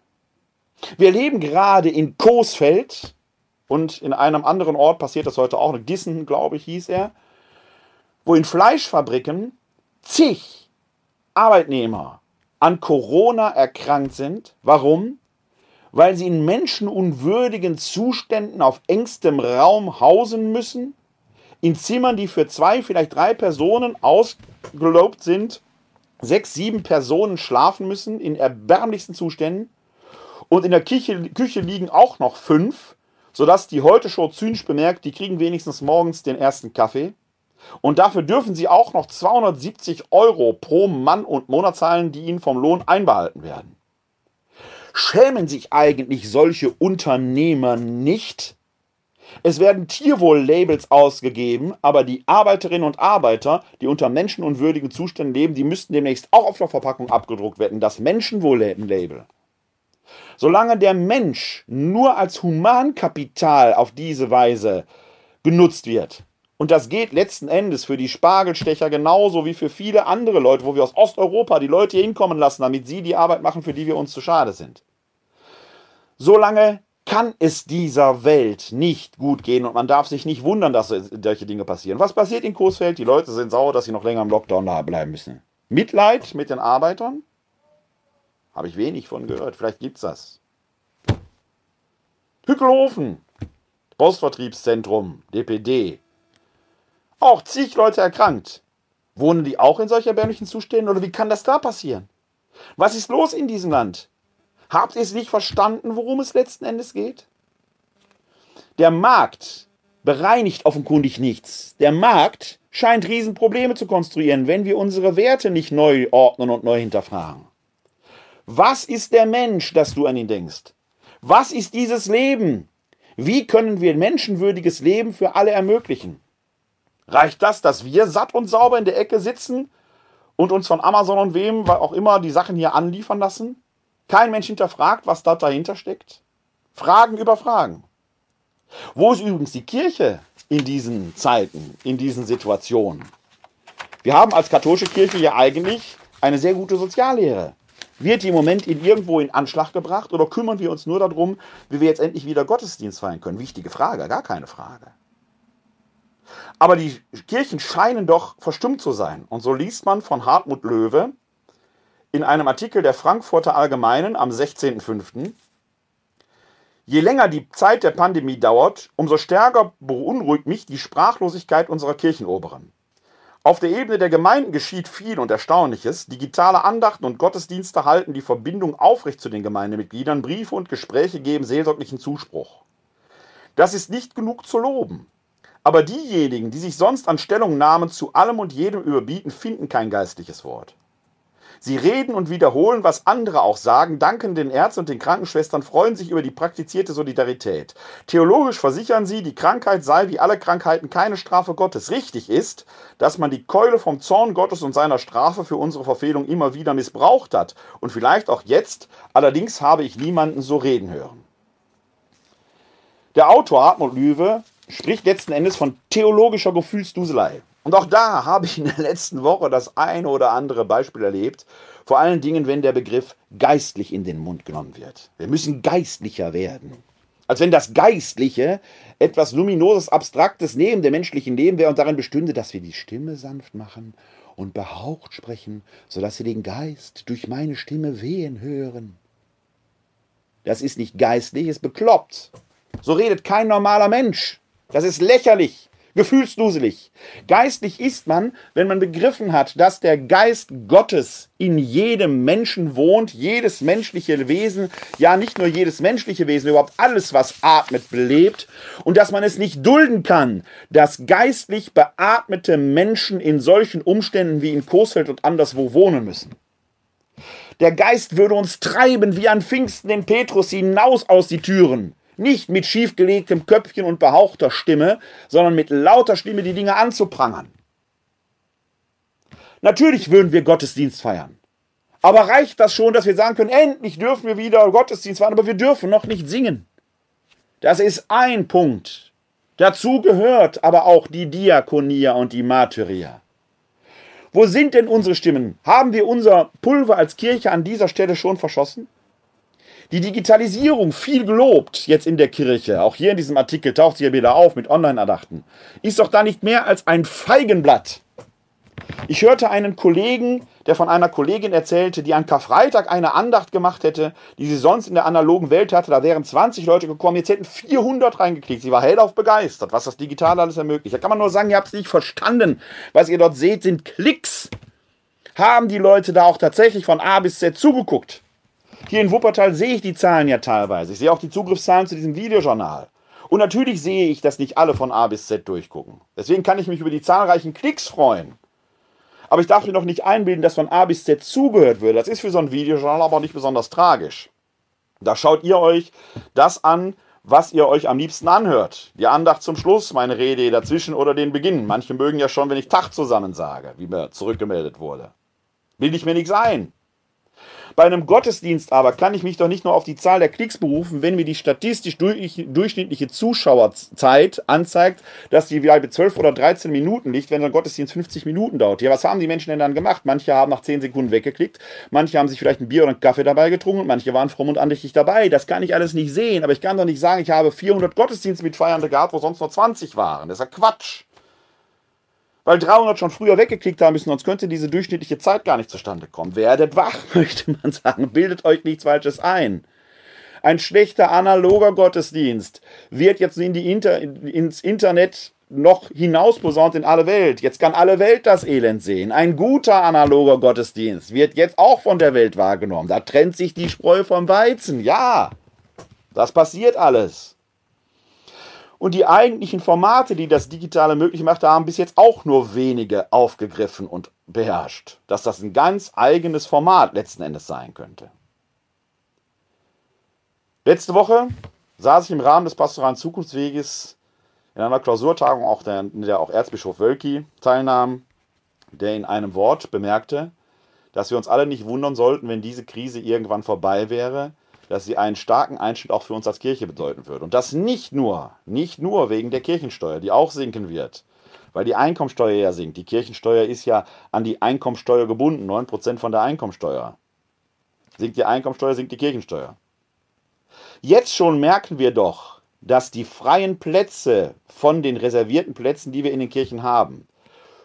Speaker 1: Wir leben gerade in Coesfeld und in einem anderen Ort passiert das heute auch, Dissen, glaube ich, hieß er, wo in Fleischfabriken zig Arbeitnehmer an Corona erkrankt sind. Warum? Weil sie in menschenunwürdigen Zuständen auf engstem Raum hausen müssen, in Zimmern, die für zwei, vielleicht drei Personen ausgelobt sind, sechs, sieben Personen schlafen müssen in erbärmlichsten Zuständen. Und in der Küche, Küche liegen auch noch fünf, sodass die Heute-Show zynisch bemerkt, die kriegen wenigstens morgens den ersten Kaffee. Und dafür dürfen sie auch noch 270 Euro pro Mann und Monat zahlen, die ihnen vom Lohn einbehalten werden. Schämen sich eigentlich solche Unternehmer nicht? Es werden Tierwohl-Labels ausgegeben, aber die Arbeiterinnen und Arbeiter, die unter menschenunwürdigen Zuständen leben, die müssten demnächst auch auf der Verpackung abgedruckt werden. Das Menschenwohl-Label. Solange der Mensch nur als Humankapital auf diese Weise genutzt wird, und das geht letzten Endes für die Spargelstecher genauso wie für viele andere Leute, wo wir aus Osteuropa die Leute hier hinkommen lassen, damit sie die Arbeit machen, für die wir uns zu schade sind. Solange kann es dieser Welt nicht gut gehen und man darf sich nicht wundern, dass solche Dinge passieren. Was passiert in Coesfeld? Die Leute sind sauer, dass sie noch länger im Lockdown bleiben müssen. Mitleid mit den Arbeitern? Habe ich wenig von gehört. Vielleicht gibt es das. Hückelhofen, Postvertriebszentrum, DPD, auch zig Leute erkrankt. Wohnen die auch in solch erbärmlichen Zuständen oder wie kann das da passieren? Was ist los in diesem Land? Habt ihr es nicht verstanden, worum es letzten Endes geht? Der Markt bereinigt offenkundig nichts. Der Markt scheint Riesenprobleme zu konstruieren, wenn wir unsere Werte nicht neu ordnen und neu hinterfragen. Was ist der Mensch, dass du an ihn denkst? Was ist dieses Leben? Wie können wir menschenwürdiges Leben für alle ermöglichen? Reicht das, dass wir satt und sauber in der Ecke sitzen und uns von Amazon und wem auch immer die Sachen hier anliefern lassen? Kein Mensch hinterfragt, was da dahinter steckt? Fragen über Fragen. Wo ist übrigens die Kirche in diesen Zeiten, in diesen Situationen? Wir haben als katholische Kirche ja eigentlich eine sehr gute Soziallehre. Wird die im Moment in irgendwo in Anschlag gebracht oder kümmern wir uns nur darum, wie wir jetzt endlich wieder Gottesdienst feiern können? Wichtige Frage, gar keine Frage. Aber die Kirchen scheinen doch verstummt zu sein. Und so liest man von Hartmut Löwe in einem Artikel der Frankfurter Allgemeinen am 16.05. Je länger die Zeit der Pandemie dauert, umso stärker beunruhigt mich die Sprachlosigkeit unserer Kirchenoberen. Auf der Ebene der Gemeinden geschieht viel und Erstaunliches. Digitale Andachten und Gottesdienste halten die Verbindung aufrecht zu den Gemeindemitgliedern. Briefe und Gespräche geben seelsorglichen Zuspruch. Das ist nicht genug zu loben. Aber diejenigen, die sich sonst an Stellungnahmen zu allem und jedem überbieten, finden kein geistliches Wort. Sie reden und wiederholen, was andere auch sagen, danken den Ärzten und den Krankenschwestern, freuen sich über die praktizierte Solidarität. Theologisch versichern sie, die Krankheit sei wie alle Krankheiten keine Strafe Gottes. Richtig ist, dass man die Keule vom Zorn Gottes und seiner Strafe für unsere Verfehlung immer wieder missbraucht hat. Und vielleicht auch jetzt, allerdings habe ich niemanden so reden hören. Der Autor Hartmut Lüwe spricht letzten Endes von theologischer Gefühlsduselei. Und auch da habe ich in der letzten Woche das eine oder andere Beispiel erlebt. Vor allen Dingen, wenn der Begriff geistlich in den Mund genommen wird. Wir müssen geistlicher werden. Als wenn das Geistliche etwas Luminoses, Abstraktes neben dem menschlichen Leben wäre und darin bestünde, dass wir die Stimme sanft machen und behaucht sprechen, sodass sie den Geist durch meine Stimme wehen hören. Das ist nicht geistlich, es bekloppt. So redet kein normaler Mensch. Das ist lächerlich, gefühlsduselig. Geistlich ist man, wenn man begriffen hat, dass der Geist Gottes in jedem Menschen wohnt, jedes menschliche Wesen, ja nicht nur jedes menschliche Wesen, überhaupt alles, was atmet, belebt und dass man es nicht dulden kann, dass geistlich beatmete Menschen in solchen Umständen wie in Coesfeld und anderswo wohnen müssen. Der Geist würde uns treiben wie an Pfingsten den Petrus hinaus aus die Türen nicht mit schiefgelegtem Köpfchen und behauchter Stimme, sondern mit lauter Stimme die Dinge anzuprangern. Natürlich würden wir Gottesdienst feiern. Aber reicht das schon, dass wir sagen können, endlich dürfen wir wieder Gottesdienst feiern, aber wir dürfen noch nicht singen? Das ist ein Punkt. Dazu gehört aber auch die Diakonia und die Martyria. Wo sind denn unsere Stimmen? Haben wir unser Pulver als Kirche an dieser Stelle schon verschossen? Die Digitalisierung, viel gelobt jetzt in der Kirche, auch hier in diesem Artikel taucht sie ja wieder auf mit Online-Erdachten, ist doch da nicht mehr als ein Feigenblatt. Ich hörte einen Kollegen, der von einer Kollegin erzählte, die an Karfreitag eine Andacht gemacht hätte, die sie sonst in der analogen Welt hatte. Da wären 20 Leute gekommen, jetzt hätten 400 reingeklickt. Sie war hellauf begeistert, was das Digitale alles ermöglicht. Da kann man nur sagen, ihr habt es nicht verstanden. Was ihr dort seht, sind Klicks. Haben die Leute da auch tatsächlich von A bis Z zugeguckt? Hier in Wuppertal sehe ich die Zahlen ja teilweise. Ich sehe auch die Zugriffszahlen zu diesem Videojournal. Und natürlich sehe ich, dass nicht alle von A bis Z durchgucken. Deswegen kann ich mich über die zahlreichen Klicks freuen. Aber ich darf mir doch nicht einbilden, dass von A bis Z zugehört würde. Das ist für so ein Videojournal aber nicht besonders tragisch. Da schaut ihr euch das an, was ihr euch am liebsten anhört. Die Andacht zum Schluss, meine Rede dazwischen oder den Beginn. Manche mögen ja schon, wenn ich Tag zusammen sage, wie mir zurückgemeldet wurde. Will ich mir nichts ein. Bei einem Gottesdienst aber kann ich mich doch nicht nur auf die Zahl der Klicks berufen, wenn mir die statistisch durchschnittliche Zuschauerzeit anzeigt, dass die bei 12 oder 13 Minuten liegt, wenn ein Gottesdienst 50 Minuten dauert. Ja, was haben die Menschen denn dann gemacht? Manche haben nach 10 Sekunden weggeklickt, manche haben sich vielleicht ein Bier oder einen Kaffee dabei getrunken, manche waren fromm und andächtig dabei. Das kann ich alles nicht sehen, aber ich kann doch nicht sagen, ich habe 400 Gottesdienste mit Feiernde gehabt, wo sonst nur 20 waren. Das ist ja Quatsch weil 300 schon früher weggeklickt haben müssen, sonst könnte diese durchschnittliche Zeit gar nicht zustande kommen. Werdet wach, *laughs* möchte man sagen. Bildet euch nichts Falsches ein. Ein schlechter analoger Gottesdienst wird jetzt in die Inter ins Internet noch hinausposaunt in alle Welt. Jetzt kann alle Welt das Elend sehen. Ein guter analoger Gottesdienst wird jetzt auch von der Welt wahrgenommen. Da trennt sich die Spreu vom Weizen. Ja, das passiert alles. Und die eigentlichen Formate, die das Digitale möglich macht, haben bis jetzt auch nur wenige aufgegriffen und beherrscht. Dass das ein ganz eigenes Format letzten Endes sein könnte. Letzte Woche saß ich im Rahmen des pastoralen Zukunftsweges in einer Klausurtagung, auch der, in der auch Erzbischof Wölki teilnahm, der in einem Wort bemerkte, dass wir uns alle nicht wundern sollten, wenn diese Krise irgendwann vorbei wäre, dass sie einen starken Einschnitt auch für uns als Kirche bedeuten würde. Und das nicht nur, nicht nur wegen der Kirchensteuer, die auch sinken wird, weil die Einkommensteuer ja sinkt. Die Kirchensteuer ist ja an die Einkommensteuer gebunden, 9% von der Einkommensteuer. Sinkt die Einkommensteuer, sinkt die Kirchensteuer. Jetzt schon merken wir doch, dass die freien Plätze von den reservierten Plätzen, die wir in den Kirchen haben,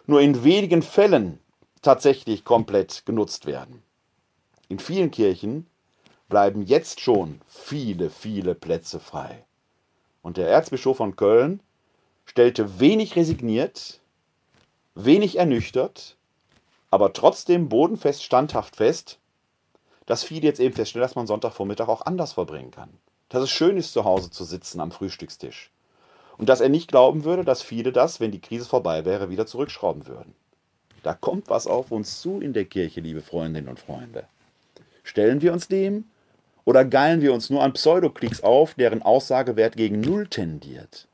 Speaker 1: nur in wenigen Fällen tatsächlich komplett genutzt werden. In vielen Kirchen bleiben jetzt schon viele, viele Plätze frei. Und der Erzbischof von Köln stellte wenig resigniert, wenig ernüchtert, aber trotzdem bodenfest, standhaft fest, dass viele jetzt eben feststellen, dass man Sonntagvormittag auch anders verbringen kann. Dass es schön ist, zu Hause zu sitzen am Frühstückstisch. Und dass er nicht glauben würde, dass viele das, wenn die Krise vorbei wäre, wieder zurückschrauben würden. Da kommt was auf uns zu in der Kirche, liebe Freundinnen und Freunde. Stellen wir uns dem oder geilen wir uns nur an Pseudoklicks auf, deren Aussagewert gegen Null tendiert?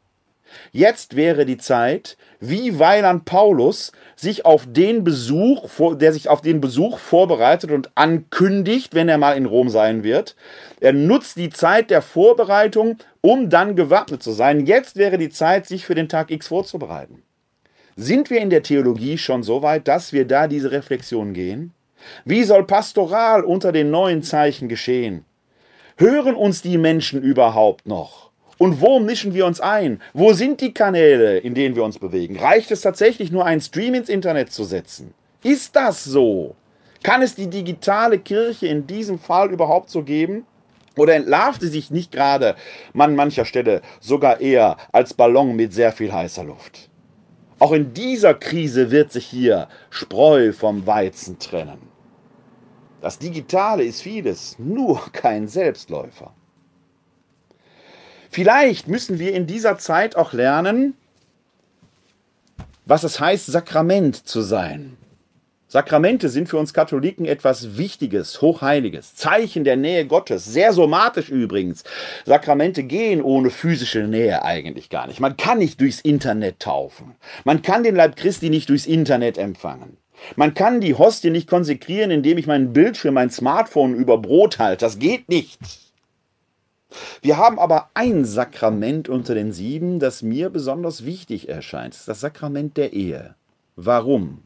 Speaker 1: Jetzt wäre die Zeit, wie Weiland Paulus sich auf den Besuch, der sich auf den Besuch vorbereitet und ankündigt, wenn er mal in Rom sein wird. Er nutzt die Zeit der Vorbereitung, um dann gewappnet zu sein. Jetzt wäre die Zeit, sich für den Tag X vorzubereiten. Sind wir in der Theologie schon so weit, dass wir da diese Reflexion gehen? Wie soll Pastoral unter den neuen Zeichen geschehen? Hören uns die Menschen überhaupt noch? Und wo mischen wir uns ein? Wo sind die Kanäle, in denen wir uns bewegen? Reicht es tatsächlich nur, einen Stream ins Internet zu setzen? Ist das so? Kann es die digitale Kirche in diesem Fall überhaupt so geben? Oder entlarvt sie sich nicht gerade an mancher Stelle sogar eher als Ballon mit sehr viel heißer Luft? Auch in dieser Krise wird sich hier Spreu vom Weizen trennen. Das Digitale ist vieles, nur kein Selbstläufer. Vielleicht müssen wir in dieser Zeit auch lernen, was es heißt, Sakrament zu sein. Sakramente sind für uns Katholiken etwas Wichtiges, Hochheiliges, Zeichen der Nähe Gottes, sehr somatisch übrigens. Sakramente gehen ohne physische Nähe eigentlich gar nicht. Man kann nicht durchs Internet taufen. Man kann den Leib Christi nicht durchs Internet empfangen. Man kann die Hostie nicht konsekrieren, indem ich meinen Bildschirm, mein Smartphone über Brot halte. Das geht nicht. Wir haben aber ein Sakrament unter den sieben, das mir besonders wichtig erscheint. Das das Sakrament der Ehe. Warum?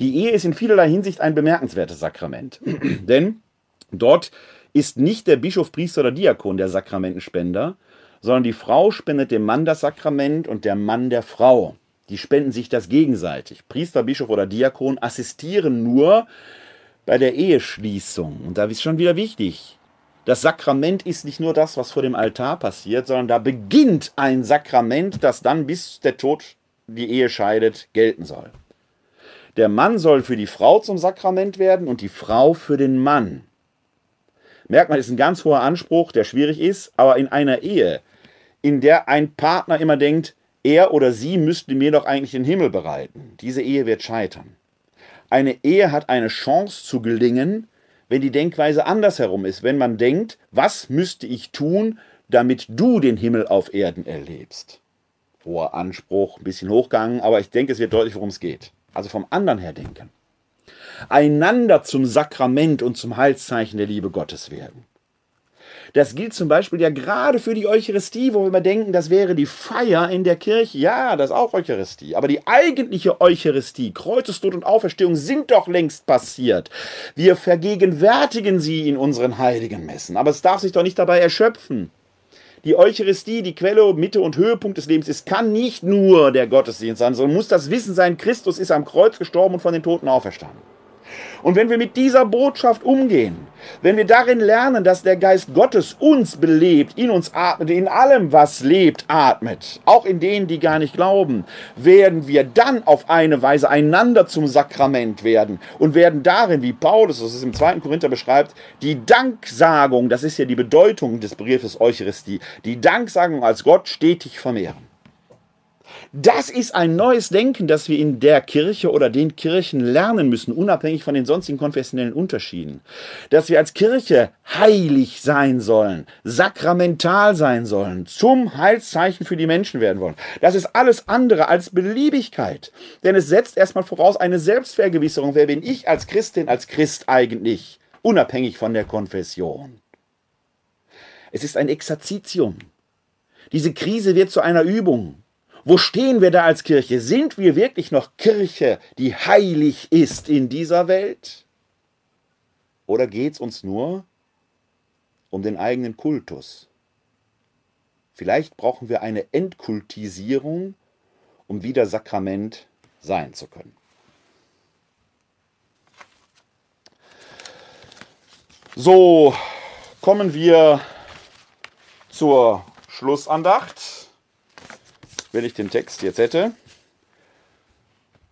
Speaker 1: Die Ehe ist in vielerlei Hinsicht ein bemerkenswertes Sakrament. *clears throat* Denn dort ist nicht der Bischof, Priester oder Diakon der Sakramentenspender, sondern die Frau spendet dem Mann das Sakrament und der Mann der Frau. Die spenden sich das gegenseitig. Priester, Bischof oder Diakon assistieren nur bei der Eheschließung. Und da ist schon wieder wichtig. Das Sakrament ist nicht nur das, was vor dem Altar passiert, sondern da beginnt ein Sakrament, das dann bis der Tod die Ehe scheidet, gelten soll. Der Mann soll für die Frau zum Sakrament werden und die Frau für den Mann. Merkt man, ist ein ganz hoher Anspruch, der schwierig ist, aber in einer Ehe, in der ein Partner immer denkt, er oder sie müsste mir doch eigentlich den Himmel bereiten. Diese Ehe wird scheitern. Eine Ehe hat eine Chance zu gelingen, wenn die Denkweise andersherum ist, wenn man denkt, was müsste ich tun, damit du den Himmel auf Erden erlebst. Hoher Anspruch, ein bisschen hochgegangen, aber ich denke, es wird deutlich, worum es geht. Also vom anderen her denken. Einander zum Sakrament und zum Heilszeichen der Liebe Gottes werden. Das gilt zum Beispiel ja gerade für die Eucharistie, wo wir immer denken, das wäre die Feier in der Kirche. Ja, das ist auch Eucharistie. Aber die eigentliche Eucharistie, Kreuzestod und Auferstehung sind doch längst passiert. Wir vergegenwärtigen sie in unseren heiligen Messen. Aber es darf sich doch nicht dabei erschöpfen. Die Eucharistie, die Quelle, Mitte und Höhepunkt des Lebens ist, kann nicht nur der Gottesdienst sein, sondern muss das Wissen sein, Christus ist am Kreuz gestorben und von den Toten auferstanden. Und wenn wir mit dieser Botschaft umgehen, wenn wir darin lernen, dass der Geist Gottes uns belebt, in uns atmet, in allem, was lebt, atmet, auch in denen, die gar nicht glauben, werden wir dann auf eine Weise einander zum Sakrament werden und werden darin, wie Paulus es im 2. Korinther beschreibt, die Danksagung, das ist ja die Bedeutung des Briefes Eucharistie, die Danksagung als Gott stetig vermehren. Das ist ein neues Denken, das wir in der Kirche oder den Kirchen lernen müssen, unabhängig von den sonstigen konfessionellen Unterschieden. Dass wir als Kirche heilig sein sollen, sakramental sein sollen, zum Heilszeichen für die Menschen werden wollen. Das ist alles andere als Beliebigkeit. Denn es setzt erstmal voraus eine Selbstvergewisserung. Wer bin ich als Christin, als Christ eigentlich? Unabhängig von der Konfession. Es ist ein Exerzitium. Diese Krise wird zu einer Übung. Wo stehen wir da als Kirche? Sind wir wirklich noch Kirche, die heilig ist in dieser Welt? Oder geht es uns nur um den eigenen Kultus? Vielleicht brauchen wir eine Entkultisierung, um wieder Sakrament sein zu können. So, kommen wir zur Schlussandacht. Wenn ich den Text jetzt hätte,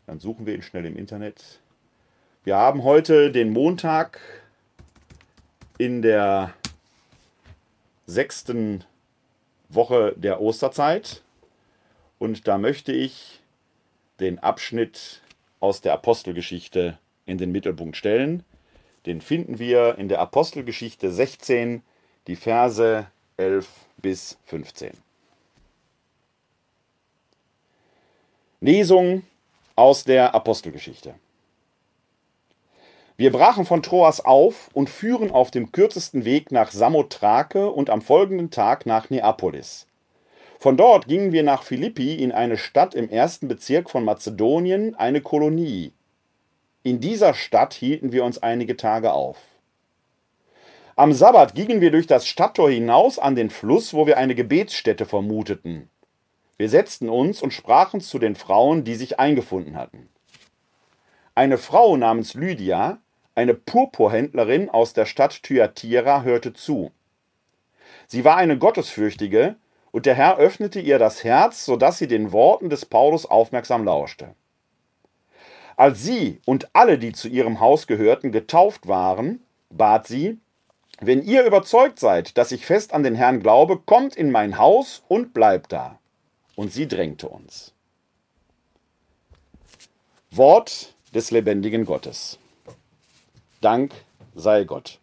Speaker 1: dann suchen wir ihn schnell im Internet. Wir haben heute den Montag in der sechsten Woche der Osterzeit und da möchte ich den Abschnitt aus der Apostelgeschichte in den Mittelpunkt stellen. Den finden wir in der Apostelgeschichte 16, die Verse 11 bis 15. Lesung aus der Apostelgeschichte. Wir brachen von Troas auf und führen auf dem kürzesten Weg nach Samothrake und am folgenden Tag nach Neapolis. Von dort gingen wir nach Philippi in eine Stadt im ersten Bezirk von Mazedonien, eine Kolonie. In dieser Stadt hielten wir uns einige Tage auf. Am Sabbat gingen wir durch das Stadttor hinaus an den Fluss, wo wir eine Gebetsstätte vermuteten. Wir setzten uns und sprachen zu den Frauen, die sich eingefunden hatten. Eine Frau namens Lydia, eine Purpurhändlerin aus der Stadt Thyatira, hörte zu. Sie war eine Gottesfürchtige, und der Herr öffnete ihr das Herz, so dass sie den Worten des Paulus aufmerksam lauschte. Als sie und alle, die zu ihrem Haus gehörten, getauft waren, bat sie, wenn ihr überzeugt seid, dass ich fest an den Herrn glaube, kommt in mein Haus und bleibt da und sie drängte uns. Wort des lebendigen Gottes. Dank sei Gott.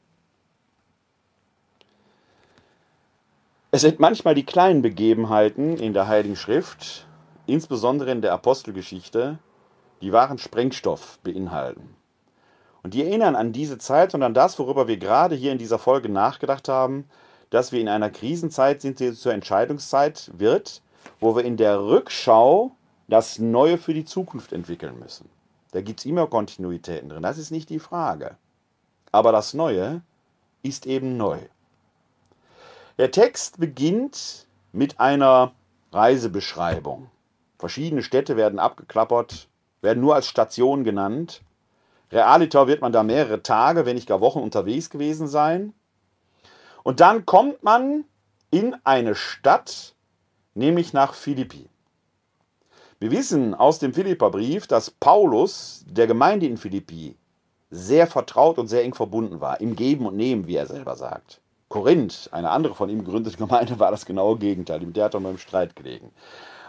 Speaker 1: Es sind manchmal die kleinen Begebenheiten in der Heiligen Schrift, insbesondere in der Apostelgeschichte, die wahren Sprengstoff beinhalten. Und die erinnern an diese Zeit und an das, worüber wir gerade hier in dieser Folge nachgedacht haben, dass wir in einer Krisenzeit sind, die zur Entscheidungszeit wird, wo wir in der Rückschau das Neue für die Zukunft entwickeln müssen. Da gibt es immer Kontinuitäten drin, das ist nicht die Frage. Aber das Neue ist eben neu. Der Text beginnt mit einer Reisebeschreibung. Verschiedene Städte werden abgeklappert, werden nur als Station genannt. Realiter wird man da mehrere Tage, wenn nicht gar Wochen unterwegs gewesen sein. Und dann kommt man in eine Stadt, nämlich nach Philippi. Wir wissen aus dem Philipperbrief, dass Paulus der Gemeinde in Philippi sehr vertraut und sehr eng verbunden war, im Geben und Nehmen, wie er selber sagt. Korinth, eine andere von ihm gegründete Gemeinde, war das genaue Gegenteil. Mit der hat er mal im Streit gelegen.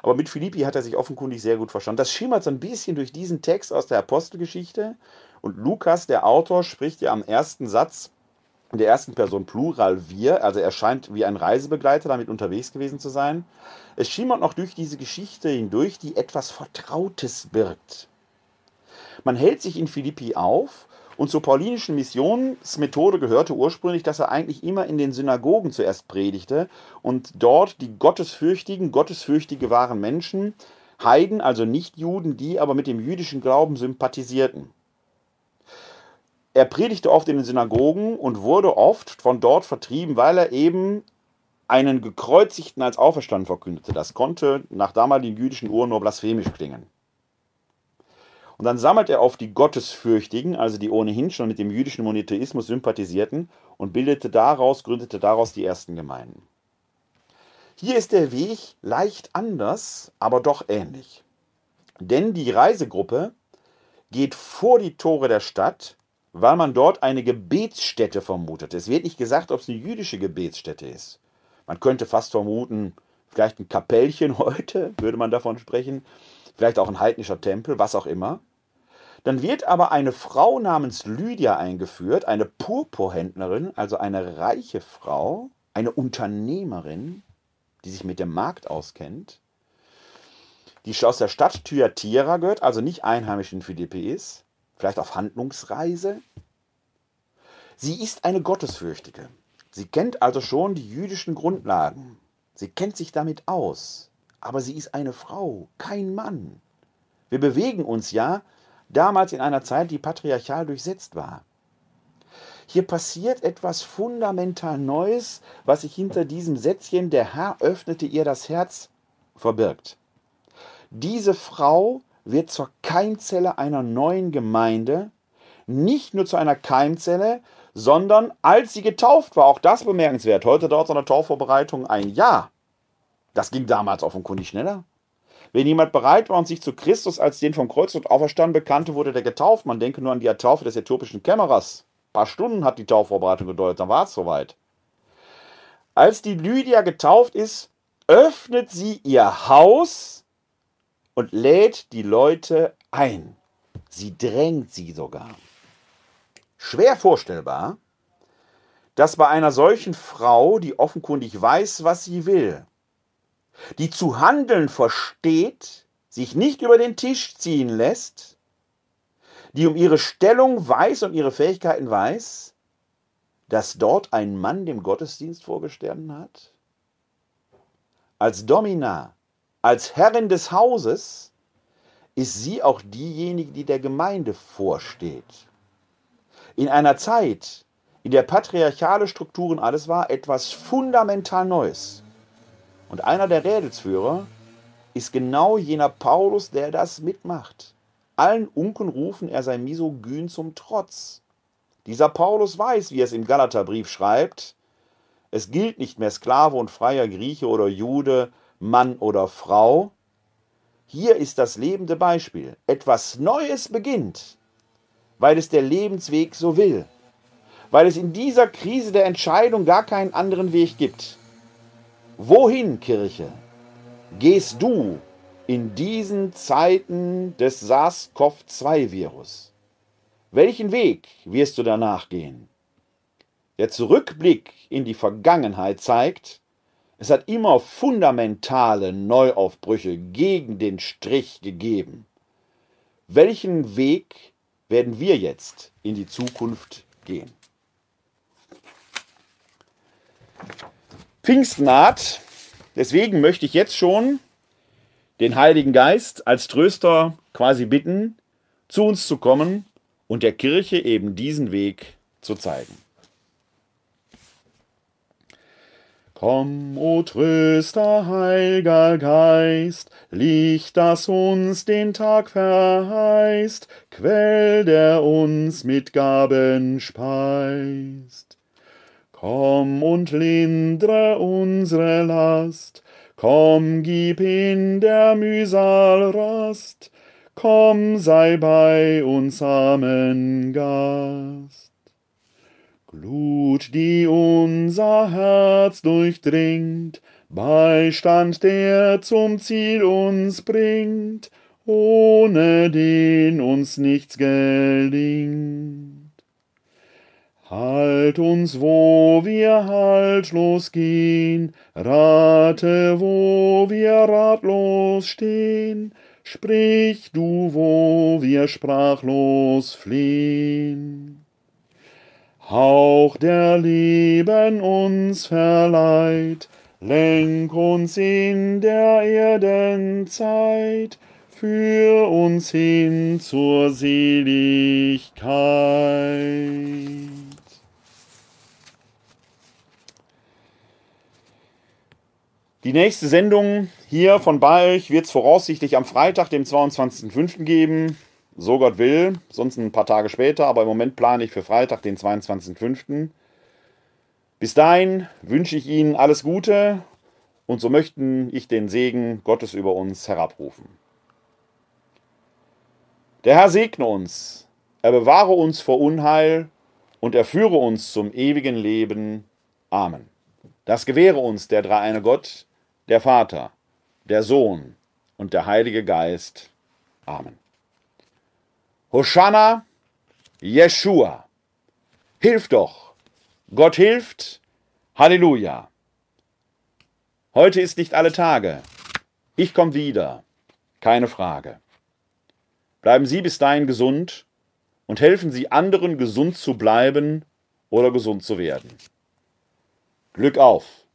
Speaker 1: Aber mit Philippi hat er sich offenkundig sehr gut verstanden. Das schimmert so ein bisschen durch diesen Text aus der Apostelgeschichte. Und Lukas, der Autor, spricht ja am ersten Satz in der ersten Person Plural wir, also er scheint wie ein Reisebegleiter damit unterwegs gewesen zu sein. Es schimmert noch durch diese Geschichte hindurch, die etwas Vertrautes birgt. Man hält sich in Philippi auf und zur paulinischen Missionsmethode gehörte ursprünglich, dass er eigentlich immer in den Synagogen zuerst predigte und dort die gottesfürchtigen, gottesfürchtige waren Menschen, Heiden, also Nichtjuden, die aber mit dem jüdischen Glauben sympathisierten. Er predigte oft in den Synagogen und wurde oft von dort vertrieben, weil er eben einen Gekreuzigten als Auferstanden verkündete. Das konnte nach damaligen jüdischen Uhren nur blasphemisch klingen. Und dann sammelt er auf die Gottesfürchtigen, also die ohnehin schon mit dem jüdischen Monotheismus sympathisierten, und bildete daraus, gründete daraus die ersten Gemeinden. Hier ist der Weg leicht anders, aber doch ähnlich. Denn die Reisegruppe geht vor die Tore der Stadt, weil man dort eine Gebetsstätte vermutet. Es wird nicht gesagt, ob es eine jüdische Gebetsstätte ist. Man könnte fast vermuten, vielleicht ein Kapellchen *laughs* heute, würde man davon sprechen, vielleicht auch ein heidnischer Tempel, was auch immer. Dann wird aber eine Frau namens Lydia eingeführt, eine Purpurhändlerin, also eine reiche Frau, eine Unternehmerin, die sich mit dem Markt auskennt, die aus der Stadt Thyatira gehört, also nicht einheimisch in Philippi ist, vielleicht auf Handlungsreise. Sie ist eine Gottesfürchtige. Sie kennt also schon die jüdischen Grundlagen. Sie kennt sich damit aus. Aber sie ist eine Frau, kein Mann. Wir bewegen uns ja damals in einer Zeit, die patriarchal durchsetzt war. Hier passiert etwas fundamental Neues, was sich hinter diesem Sätzchen, der Herr öffnete ihr das Herz, verbirgt. Diese Frau wird zur Keimzelle einer neuen Gemeinde, nicht nur zu einer Keimzelle, sondern als sie getauft war, auch das bemerkenswert. Heute dauert so eine Taufvorbereitung ein Jahr. Das ging damals offenkundig schneller. Wenn jemand bereit war und sich zu Christus als den vom Kreuz und auferstanden bekannte, wurde der getauft. Man denke nur an die Taufe des äthiopischen Kämmerers. Ein paar Stunden hat die Taufvorbereitung gedauert, dann war es soweit. Als die Lydia getauft ist, öffnet sie ihr Haus und lädt die Leute ein. Sie drängt sie sogar. Schwer vorstellbar, dass bei einer solchen Frau, die offenkundig weiß, was sie will, die zu handeln versteht, sich nicht über den Tisch ziehen lässt, die um ihre Stellung weiß und ihre Fähigkeiten weiß, dass dort ein Mann dem Gottesdienst vorgestanden hat? Als Domina, als Herrin des Hauses, ist sie auch diejenige, die der Gemeinde vorsteht. In einer Zeit, in der patriarchale Strukturen alles war, etwas fundamental Neues. Und einer der Rädelsführer ist genau jener Paulus, der das mitmacht. Allen Unken rufen, er sei misogyn zum Trotz. Dieser Paulus weiß, wie er es im Galaterbrief schreibt, es gilt nicht mehr Sklave und freier Grieche oder Jude, Mann oder Frau. Hier ist das lebende Beispiel. Etwas Neues beginnt, weil es der Lebensweg so will, weil es in dieser Krise der Entscheidung gar keinen anderen Weg gibt. Wohin, Kirche, gehst du in diesen Zeiten des SARS-CoV-2-Virus? Welchen Weg wirst du danach gehen? Der Zurückblick in die Vergangenheit zeigt, es hat immer fundamentale Neuaufbrüche gegen den Strich gegeben. welchen Weg werden wir jetzt in die Zukunft gehen? Pfingstnaht, deswegen möchte ich jetzt schon den Heiligen Geist als Tröster quasi bitten, zu uns zu kommen und der Kirche eben diesen Weg zu zeigen. Komm, o Tröster, Heiliger Geist, Licht, das uns den Tag verheißt, Quell, der uns mit Gaben speist. Komm und lindre unsere Last, komm, gib in der Mühsal Rast, komm, sei bei uns armen Gast. Glut, die unser Herz durchdringt, Beistand, der zum Ziel uns bringt, ohne den uns nichts gelingt. Halt uns, wo wir haltlos gehen, rate, wo wir ratlos stehen, sprich du, wo wir sprachlos flehen. Hauch der Leben uns verleiht, lenk uns in der Erdenzeit, führ uns hin zur Seligkeit. Die nächste Sendung hier von euch wird es voraussichtlich am Freitag, dem 22.05. geben. So Gott will, sonst ein paar Tage später, aber im Moment plane ich für Freitag, den 22.05. Bis dahin wünsche ich Ihnen alles Gute und so möchten ich den Segen Gottes über uns herabrufen. Der Herr segne uns, er bewahre uns vor Unheil und er führe uns zum ewigen Leben. Amen. Das gewähre uns der dreieine Gott, der Vater, der Sohn und der Heilige Geist. Amen. Hosanna, Jeshua. Hilf doch. Gott hilft. Halleluja. Heute ist nicht alle Tage. Ich komme wieder. Keine Frage. Bleiben Sie bis dahin gesund und helfen Sie anderen gesund zu bleiben oder gesund zu werden. Glück auf!